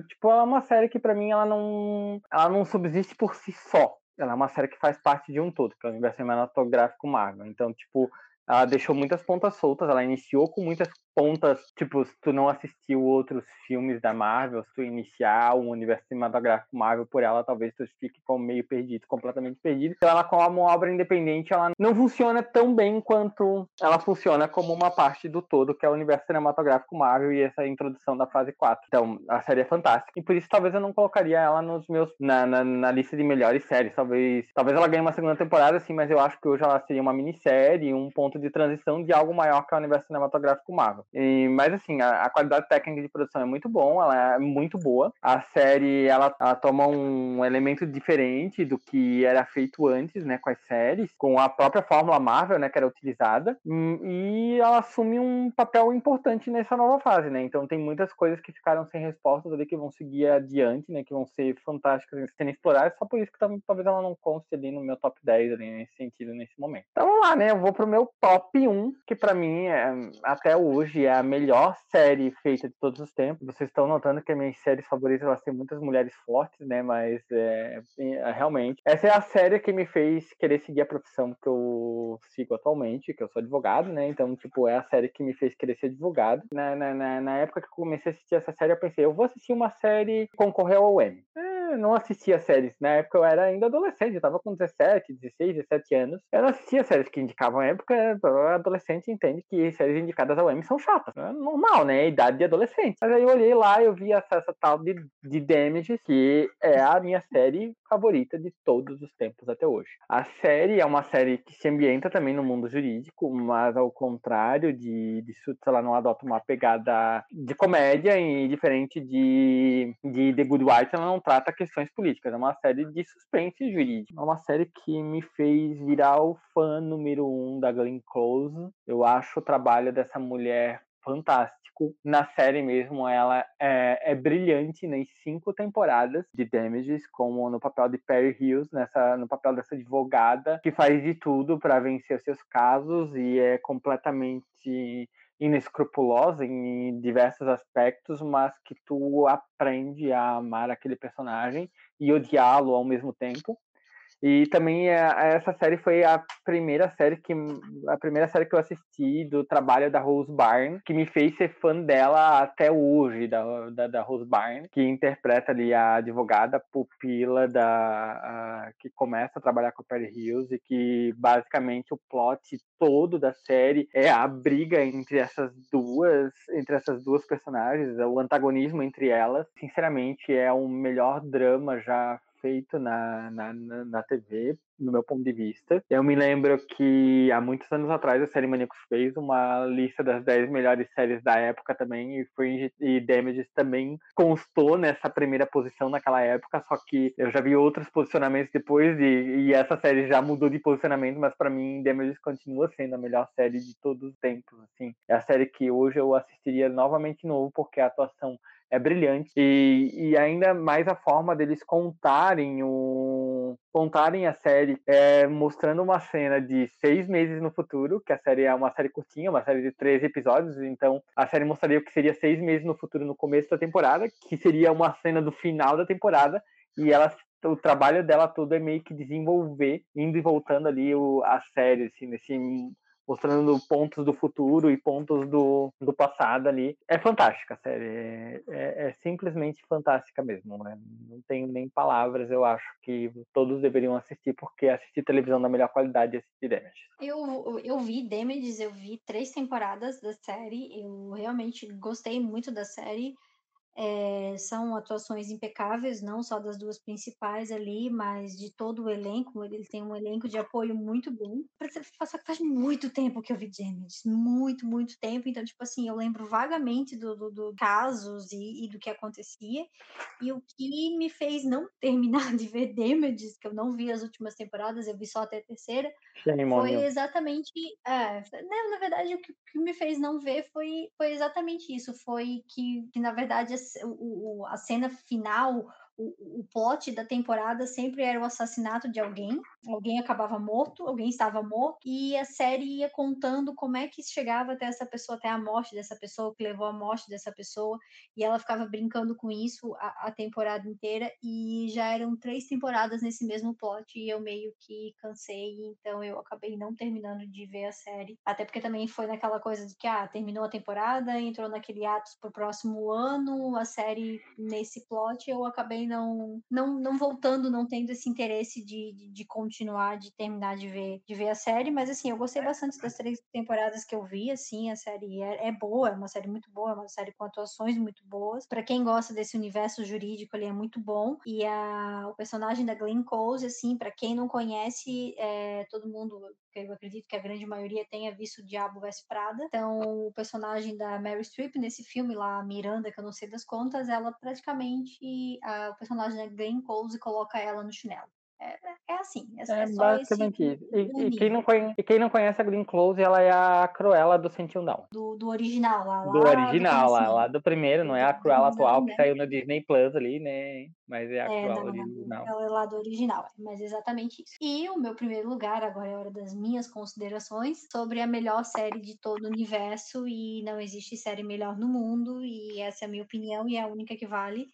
tipo, ela é uma série que para mim ela não, ela não subsiste por si só. Ela é uma série que faz parte de um todo, que é o universo cinematográfico Marvel. Então, tipo, ela deixou muitas pontas soltas, ela iniciou com muitas pontas, tipo, se tu não assistiu outros filmes da Marvel, se tu iniciar o universo cinematográfico Marvel por ela, talvez tu fique como meio perdido, completamente perdido. Então ela como uma obra independente, ela não funciona tão bem quanto ela funciona como uma parte do todo, que é o universo cinematográfico Marvel e essa introdução da fase 4. Então, a série é fantástica. E por isso talvez eu não colocaria ela nos meus na, na, na lista de melhores séries. Talvez, talvez ela ganhe uma segunda temporada, assim, mas eu acho que hoje ela seria uma minissérie, um ponto de transição de algo maior que é o universo cinematográfico Marvel. E, mas assim, a, a, qualidade técnica de produção é muito bom, ela é muito boa. A série ela, ela, toma um elemento diferente do que era feito antes, né, com as séries, com a própria fórmula Marvel, né, que era utilizada, e ela assume um papel importante nessa nova fase, né? Então tem muitas coisas que ficaram sem respostas ali que vão seguir adiante, né, que vão ser fantásticas serem exploradas, só por isso que talvez ela não conste ali no meu top 10 ali nesse sentido nesse momento. Então vamos lá, né? Eu vou pro meu top 1, que para mim é, até hoje é a melhor série feita de todos os tempos. Vocês estão notando que as minhas séries favoritas elas têm muitas mulheres fortes, né? Mas é, é, realmente essa é a série que me fez querer seguir a profissão que eu sigo atualmente, que eu sou advogado, né? Então, tipo, é a série que me fez querer ser advogado. Na, na, na, na época que eu comecei a assistir essa série, eu pensei, eu vou assistir uma série que concorreu ao Emmy. É, não assistia séries. Na época eu era ainda adolescente, eu tava com 17, 16, 17 anos. Eu não assistia séries que indicavam a época, adolescente entende que séries indicadas ao Emmy são chatas. É normal, né? Idade de adolescente. Mas aí eu olhei lá eu vi essa, essa tal de, de Damages, que é a minha série favorita de todos os tempos até hoje. A série é uma série que se ambienta também no mundo jurídico, mas ao contrário de, de ela não adota uma pegada de comédia e diferente de, de The Good Wife, ela não trata questões políticas. É uma série de suspense jurídico. É uma série que me fez virar o fã número um da Glenn Close. Eu acho o trabalho dessa mulher fantástico. Na série mesmo, ela é, é, brilhante nas cinco temporadas de Damages, como no papel de Perry Hills, nessa, no papel dessa advogada que faz de tudo para vencer seus casos e é completamente inescrupulosa em diversos aspectos, mas que tu aprende a amar aquele personagem e odiá-lo ao mesmo tempo. E também é, essa série foi a primeira série que a primeira série que eu assisti do trabalho da Rose Byrne, que me fez ser fã dela até hoje, da, da, da Rose Byrne, que interpreta ali a advogada pupila da a, que começa a trabalhar com a Perry Hills e que basicamente o plot todo da série é a briga entre essas duas, entre essas duas personagens, o antagonismo entre elas. Sinceramente, é o melhor drama já feito na, na, na TV, no meu ponto de vista. Eu me lembro que há muitos anos atrás a série Maníacos fez uma lista das 10 melhores séries da época também, e Fringe e Damages também constou nessa primeira posição naquela época, só que eu já vi outros posicionamentos depois, de, e essa série já mudou de posicionamento, mas para mim Damages continua sendo a melhor série de todos os tempos, assim. É a série que hoje eu assistiria novamente novo, porque a atuação é brilhante. E, e ainda mais a forma deles contarem o contarem a série é, mostrando uma cena de seis meses no futuro, que a série é uma série curtinha, uma série de três episódios, então a série mostraria o que seria seis meses no futuro no começo da temporada, que seria uma cena do final da temporada, e ela o trabalho dela todo é meio que desenvolver, indo e voltando ali o, a série, assim, nesse mostrando pontos do futuro e pontos do, do passado ali. É fantástica a série, é, é, é simplesmente fantástica mesmo. Né? Não tenho nem palavras, eu acho que todos deveriam assistir, porque assistir televisão da melhor qualidade é assistir Damages. Eu, eu vi Damages, eu vi três temporadas da série, eu realmente gostei muito da série. É, são atuações impecáveis, não só das duas principais ali, mas de todo o elenco. Ele tem um elenco de apoio muito bom. Só que faz muito tempo que eu vi Damages, muito, muito tempo. Então, tipo assim, eu lembro vagamente dos do, do casos e, e, do que acontecia. E o que me fez não terminar de ver Damages, que eu não vi as últimas temporadas, eu vi só até a terceira, foi exatamente. É, na verdade, o que, o que, me fez não ver foi, foi exatamente isso. Foi que, que na verdade, o, a cena final o, o plot da temporada sempre era o assassinato de alguém, alguém acabava morto, alguém estava morto, e a série ia contando como é que chegava até essa pessoa, até a morte dessa pessoa, que levou à morte dessa pessoa, e ela ficava brincando com isso a, a temporada inteira, e já eram três temporadas nesse mesmo plot, e eu meio que cansei, então eu acabei não terminando de ver a série, até porque também foi naquela coisa de que, ah, terminou a temporada, entrou naquele ato pro próximo ano, a série nesse plot, eu acabei não, não, não voltando, não tendo esse interesse de, de, de, continuar, de terminar de ver, de ver a série, mas assim, eu gostei bastante das três temporadas que eu vi, assim, a série é, é boa, é uma série muito boa, é uma série com atuações muito boas. Para quem gosta desse universo jurídico, ele é muito bom. E a, o personagem da Glenn Close, assim, para quem não conhece, é, todo mundo eu acredito que a grande maioria tenha visto o Diabo Veste Prada. Então, o personagem da Mary Streep nesse filme lá, Miranda, que eu não sei das contas, ela praticamente, a, o personagem da Glenn Close coloca ela no chinelo. É, é assim. É, é, é basicamente isso. E, e, quem não conhece, e quem não conhece a Glenn Close, ela é a Cruella do Sentiu Não. Do, do original lá. Do original lá, lá do primeiro, não é a Cruella atual que saiu no Disney Plus ali, né? Mas é a é, Cruella não, original. Ela é lá do original, mas exatamente isso. E o meu primeiro lugar, agora é a hora das minhas considerações, sobre a melhor série de todo o universo, e não existe série melhor no mundo, e essa é a minha opinião, e é a única que vale,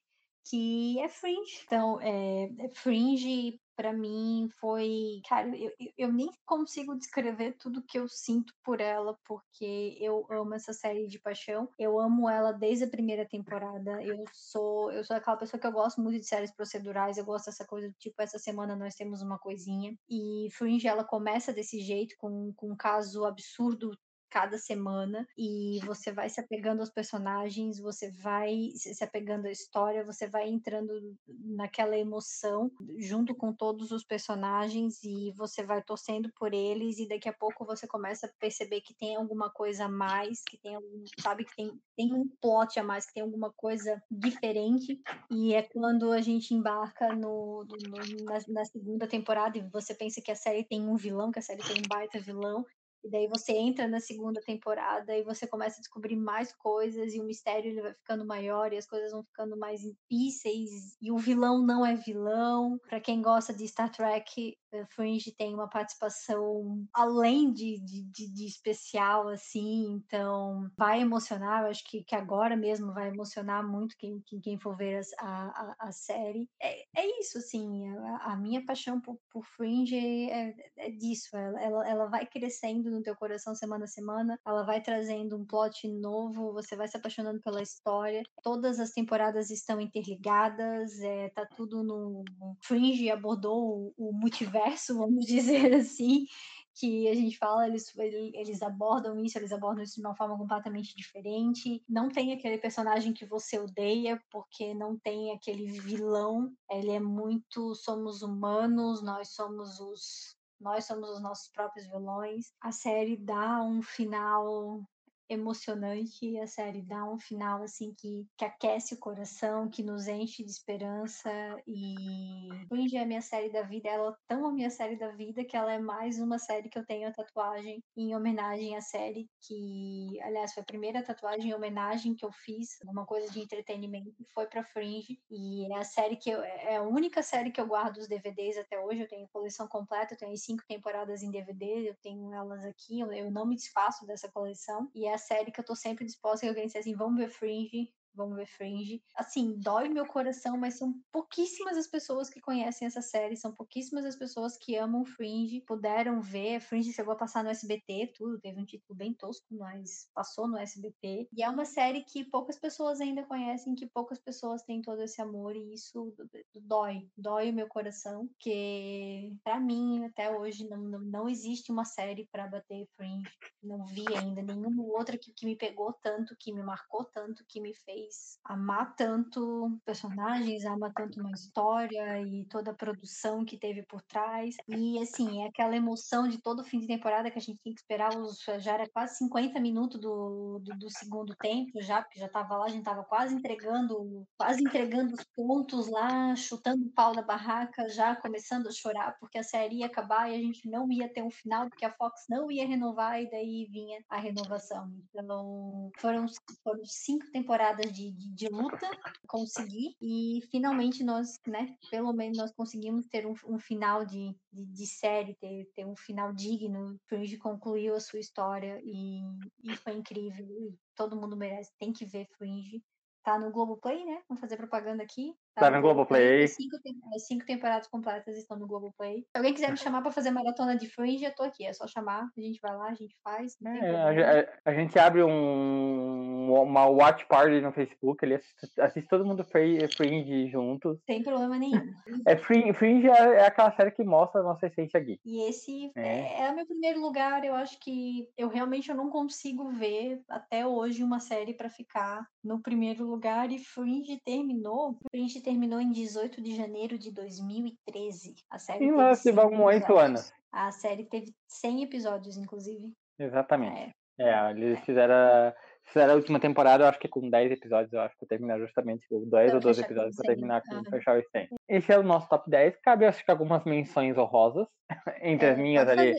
que é Fringe. Então, é, Fringe para mim foi, cara, eu, eu nem consigo descrever tudo que eu sinto por ela, porque eu amo essa série de paixão. Eu amo ela desde a primeira temporada. Eu sou, eu sou aquela pessoa que eu gosto muito de séries procedurais, eu gosto dessa coisa tipo essa semana nós temos uma coisinha. E Fringe ela começa desse jeito com, com um caso absurdo cada semana e você vai se apegando aos personagens, você vai se apegando à história, você vai entrando naquela emoção junto com todos os personagens e você vai torcendo por eles e daqui a pouco você começa a perceber que tem alguma coisa a mais, que tem algum, sabe que tem, tem um plot a mais, que tem alguma coisa diferente e é quando a gente embarca no, no na, na segunda temporada e você pensa que a série tem um vilão, que a série tem um baita vilão e daí você entra na segunda temporada e você começa a descobrir mais coisas e o mistério ele vai ficando maior e as coisas vão ficando mais difíceis e o vilão não é vilão. Para quem gosta de Star Trek, Fringe tem uma participação além de, de, de, especial, assim, então vai emocionar. Eu acho que, que agora mesmo vai emocionar muito quem, quem, for ver a, a, a série. É, é isso, assim, a, a minha paixão por, por Fringe é, é disso. Ela, ela, ela vai crescendo no teu coração semana a semana, ela vai trazendo um plot novo, você vai se apaixonando pela história. Todas as temporadas estão interligadas, é, tá tudo no. Fringe abordou o, o multiverso, vamos dizer assim. que a gente fala, eles, eles abordam isso, eles abordam isso de uma forma completamente diferente. Não tem aquele personagem que você odeia, porque não tem aquele vilão. Ele é muito. Somos humanos, nós somos os. Nós somos os nossos próprios vilões. A série dá um final emocionante a série dá um final assim que, que aquece o coração, que nos enche de esperança. E Fringe é a minha série da vida, ela é tão a minha série da vida que ela é mais uma série que eu tenho a tatuagem em homenagem à série que, aliás, foi a primeira tatuagem em homenagem que eu fiz, uma coisa de entretenimento, foi para Fringe. E é a série que eu, é a única série que eu guardo os DVDs até hoje, eu tenho coleção completa, eu tenho cinco temporadas em DVD, eu tenho elas aqui, eu, eu não me desfaço dessa coleção. E é série que eu tô sempre disposta que alguém disse assim, vamos ver Fringe, vamos ver Fringe. Assim, dói meu coração, mas são pouquíssimas as pessoas que conhecem essa série, são pouquíssimas as pessoas que amam Fringe, puderam ver. Fringe chegou a passar no SBT, tudo, teve um título bem tosco, mas passou no SBT. E é uma série que poucas pessoas ainda conhecem, que poucas pessoas têm todo esse amor, e isso dói, dói o meu coração, porque para mim, até hoje, não, não, não existe uma série para bater Fringe. Não vi ainda nenhuma outra que, que me pegou tanto, que me marcou tanto, que me fez fez amar tanto personagens, amar tanto uma história e toda a produção que teve por trás. E assim, é aquela emoção de todo fim de temporada que a gente tinha que esperar os. Já era quase 50 minutos do, do, do segundo tempo, já, porque já tava lá, a gente tava quase entregando, quase entregando os pontos lá, chutando o pau da barraca, já começando a chorar, porque a série ia acabar e a gente não ia ter um final, porque a Fox não ia renovar, e daí vinha a renovação. Então, foram, foram cinco temporadas de, de, de, luta, conseguir, e finalmente nós, né, pelo menos nós conseguimos ter um, um final de, de, de, série, ter, ter um final digno. Fringe concluiu a sua história e, e foi incrível. E todo mundo merece, tem que ver Fringe. Tá no Globoplay, né? Vamos fazer propaganda aqui. Tá, tá no Globoplay. As cinco, as cinco temporadas completas estão no Globoplay. Se alguém quiser me chamar pra fazer maratona de Fringe, eu tô aqui. É só chamar, a gente vai lá, a gente faz. É, a, a, gente abre um, uma watch party no Facebook, ele assiste, assiste todo mundo Fringe juntos. Sem problema nenhum. é, Fringe, Fringe é, é, aquela série que mostra a nossa essência aqui. E esse é. é, é o meu primeiro lugar. Eu acho que eu realmente eu não consigo ver até hoje uma série para ficar no primeiro lugar. E Fringe terminou. Fringe terminou em 18 de janeiro de 2013. A série oito anos. A série teve 100 episódios, inclusive. Exatamente. É, é eles é. fizeram, fizeram a última temporada, eu acho que com 10 episódios, eu acho que terminar justamente com 10 ou 12 episódios para terminar com fechar os 100. Esse é o nosso top 10. Cabe, acho que, algumas menções honrosas entre é, as minhas ali.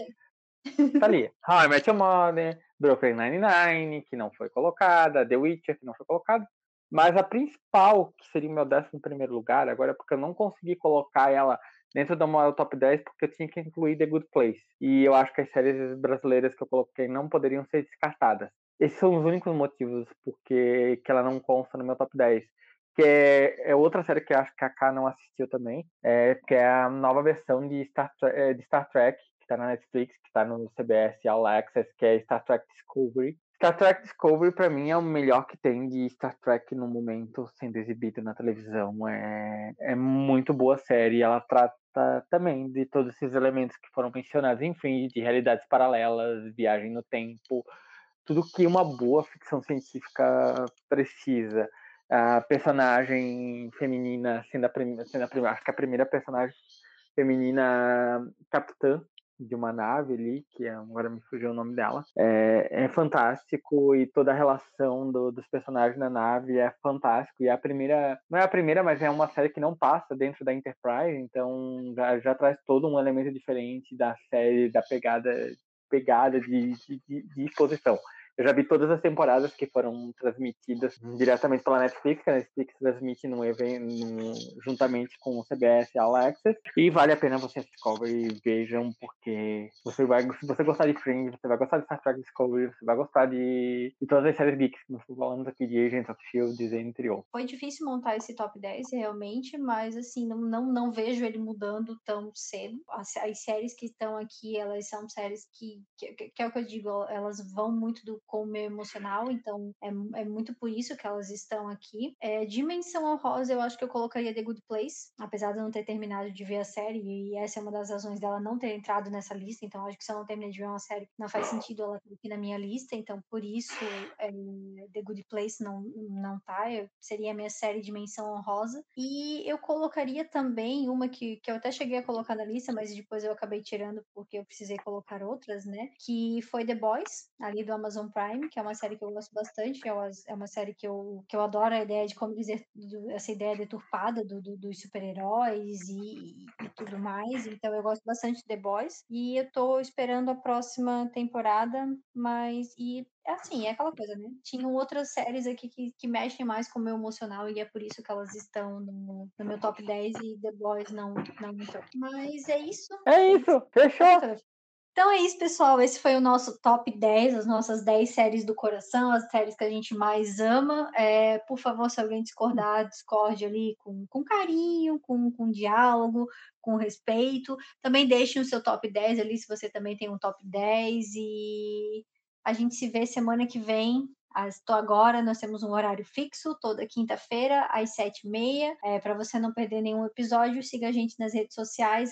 Tá ali. How I Met Your Mother, Brooklyn Nine-Nine, que não foi colocada, The Witcher, que não foi colocado. Mas a principal, que seria o meu décimo primeiro lugar, agora é porque eu não consegui colocar ela dentro do meu top 10 porque eu tinha que incluir The Good Place. E eu acho que as séries brasileiras que eu coloquei não poderiam ser descartadas. Esses são os únicos motivos porque que ela não consta no meu top 10. Que é, é outra série que eu acho que a K não assistiu também, é, que é a nova versão de Star, é, de Star Trek, que está na Netflix, que está no CBS All Access, que é Star Trek Discovery. Star Trek Discovery, para mim, é o melhor que tem de Star Trek no momento sendo exibido na televisão. É, é muito boa série. Ela trata também de todos esses elementos que foram mencionados, enfim, de realidades paralelas, viagem no tempo, tudo que uma boa ficção científica precisa. A personagem feminina sendo a, primeira, sendo a primeira, acho que a primeira personagem feminina capitã de uma nave ali, que é, agora me fugiu o nome dela, é, é fantástico e toda a relação do, dos personagens na nave é fantástico. E a primeira, não é a primeira, mas é uma série que não passa dentro da Enterprise, então já, já traz todo um elemento diferente da série, da pegada, pegada de, de, de exposição. Eu já vi todas as temporadas que foram transmitidas diretamente pela Netflix, que a Netflix transmite num evento juntamente com o CBS All Access. E vale a pena você Discovery e vejam, porque você vai, se você gostar de Fringe, você vai gostar de Star Trek Discovery, você vai gostar de, de todas as séries geeks que nós falamos aqui de Agents of S.H.I.E.L.D., entre outros. Foi difícil montar esse top 10, realmente, mas assim, não, não, não vejo ele mudando tão cedo. As, as séries que estão aqui, elas são séries que, que, que é o que eu digo, elas vão muito do com o meu emocional, então é, é muito por isso que elas estão aqui. É, Dimensão Honrosa, eu acho que eu colocaria The Good Place, apesar de eu não ter terminado de ver a série, e essa é uma das razões dela não ter entrado nessa lista, então acho que se eu não terminei de ver uma série, não faz sentido ela estar aqui na minha lista, então por isso é, The Good Place não, não tá, eu, seria a minha série Dimensão Honrosa. E eu colocaria também uma que, que eu até cheguei a colocar na lista, mas depois eu acabei tirando porque eu precisei colocar outras, né? Que foi The Boys, ali do Amazon Prime, que é uma série que eu gosto bastante, é uma, é uma série que eu, que eu adoro a ideia de como dizer essa ideia deturpada do, do dos super-heróis e, e, tudo mais. Então eu gosto bastante de The Boys. E eu tô esperando a próxima temporada, mas. E assim, é aquela coisa, né? Tinham outras séries aqui que, que mexem mais com o meu emocional e é por isso que elas estão no, no meu top 10 e The Boys não, não entrou. Mas é isso. É isso, fechou. Então é isso, pessoal. Esse foi o nosso top 10, as nossas 10 séries do coração, as séries que a gente mais ama. É, por favor, se alguém discordar, discorde ali com, com carinho, com, com diálogo, com respeito. Também deixe o seu top 10 ali, se você também tem um top 10. E a gente se vê semana que vem Estou agora, nós temos um horário fixo, toda quinta-feira, às sete e meia. É, Para você não perder nenhum episódio, siga a gente nas redes sociais,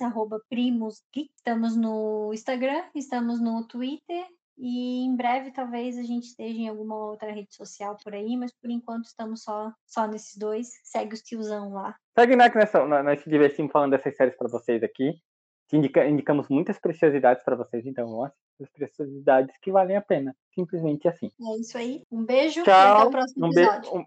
primusgeek. Estamos no Instagram, estamos no Twitter e em breve talvez a gente esteja em alguma outra rede social por aí, mas por enquanto estamos só, só nesses dois. Segue os tiozão lá. Segue né, nessa, nós se divertimos falando dessas séries para vocês aqui. Indica, indicamos muitas preciosidades para vocês, então as preciosidades que valem a pena. Simplesmente assim. É isso aí. Um beijo Tchau. e até o próximo um episódio. Um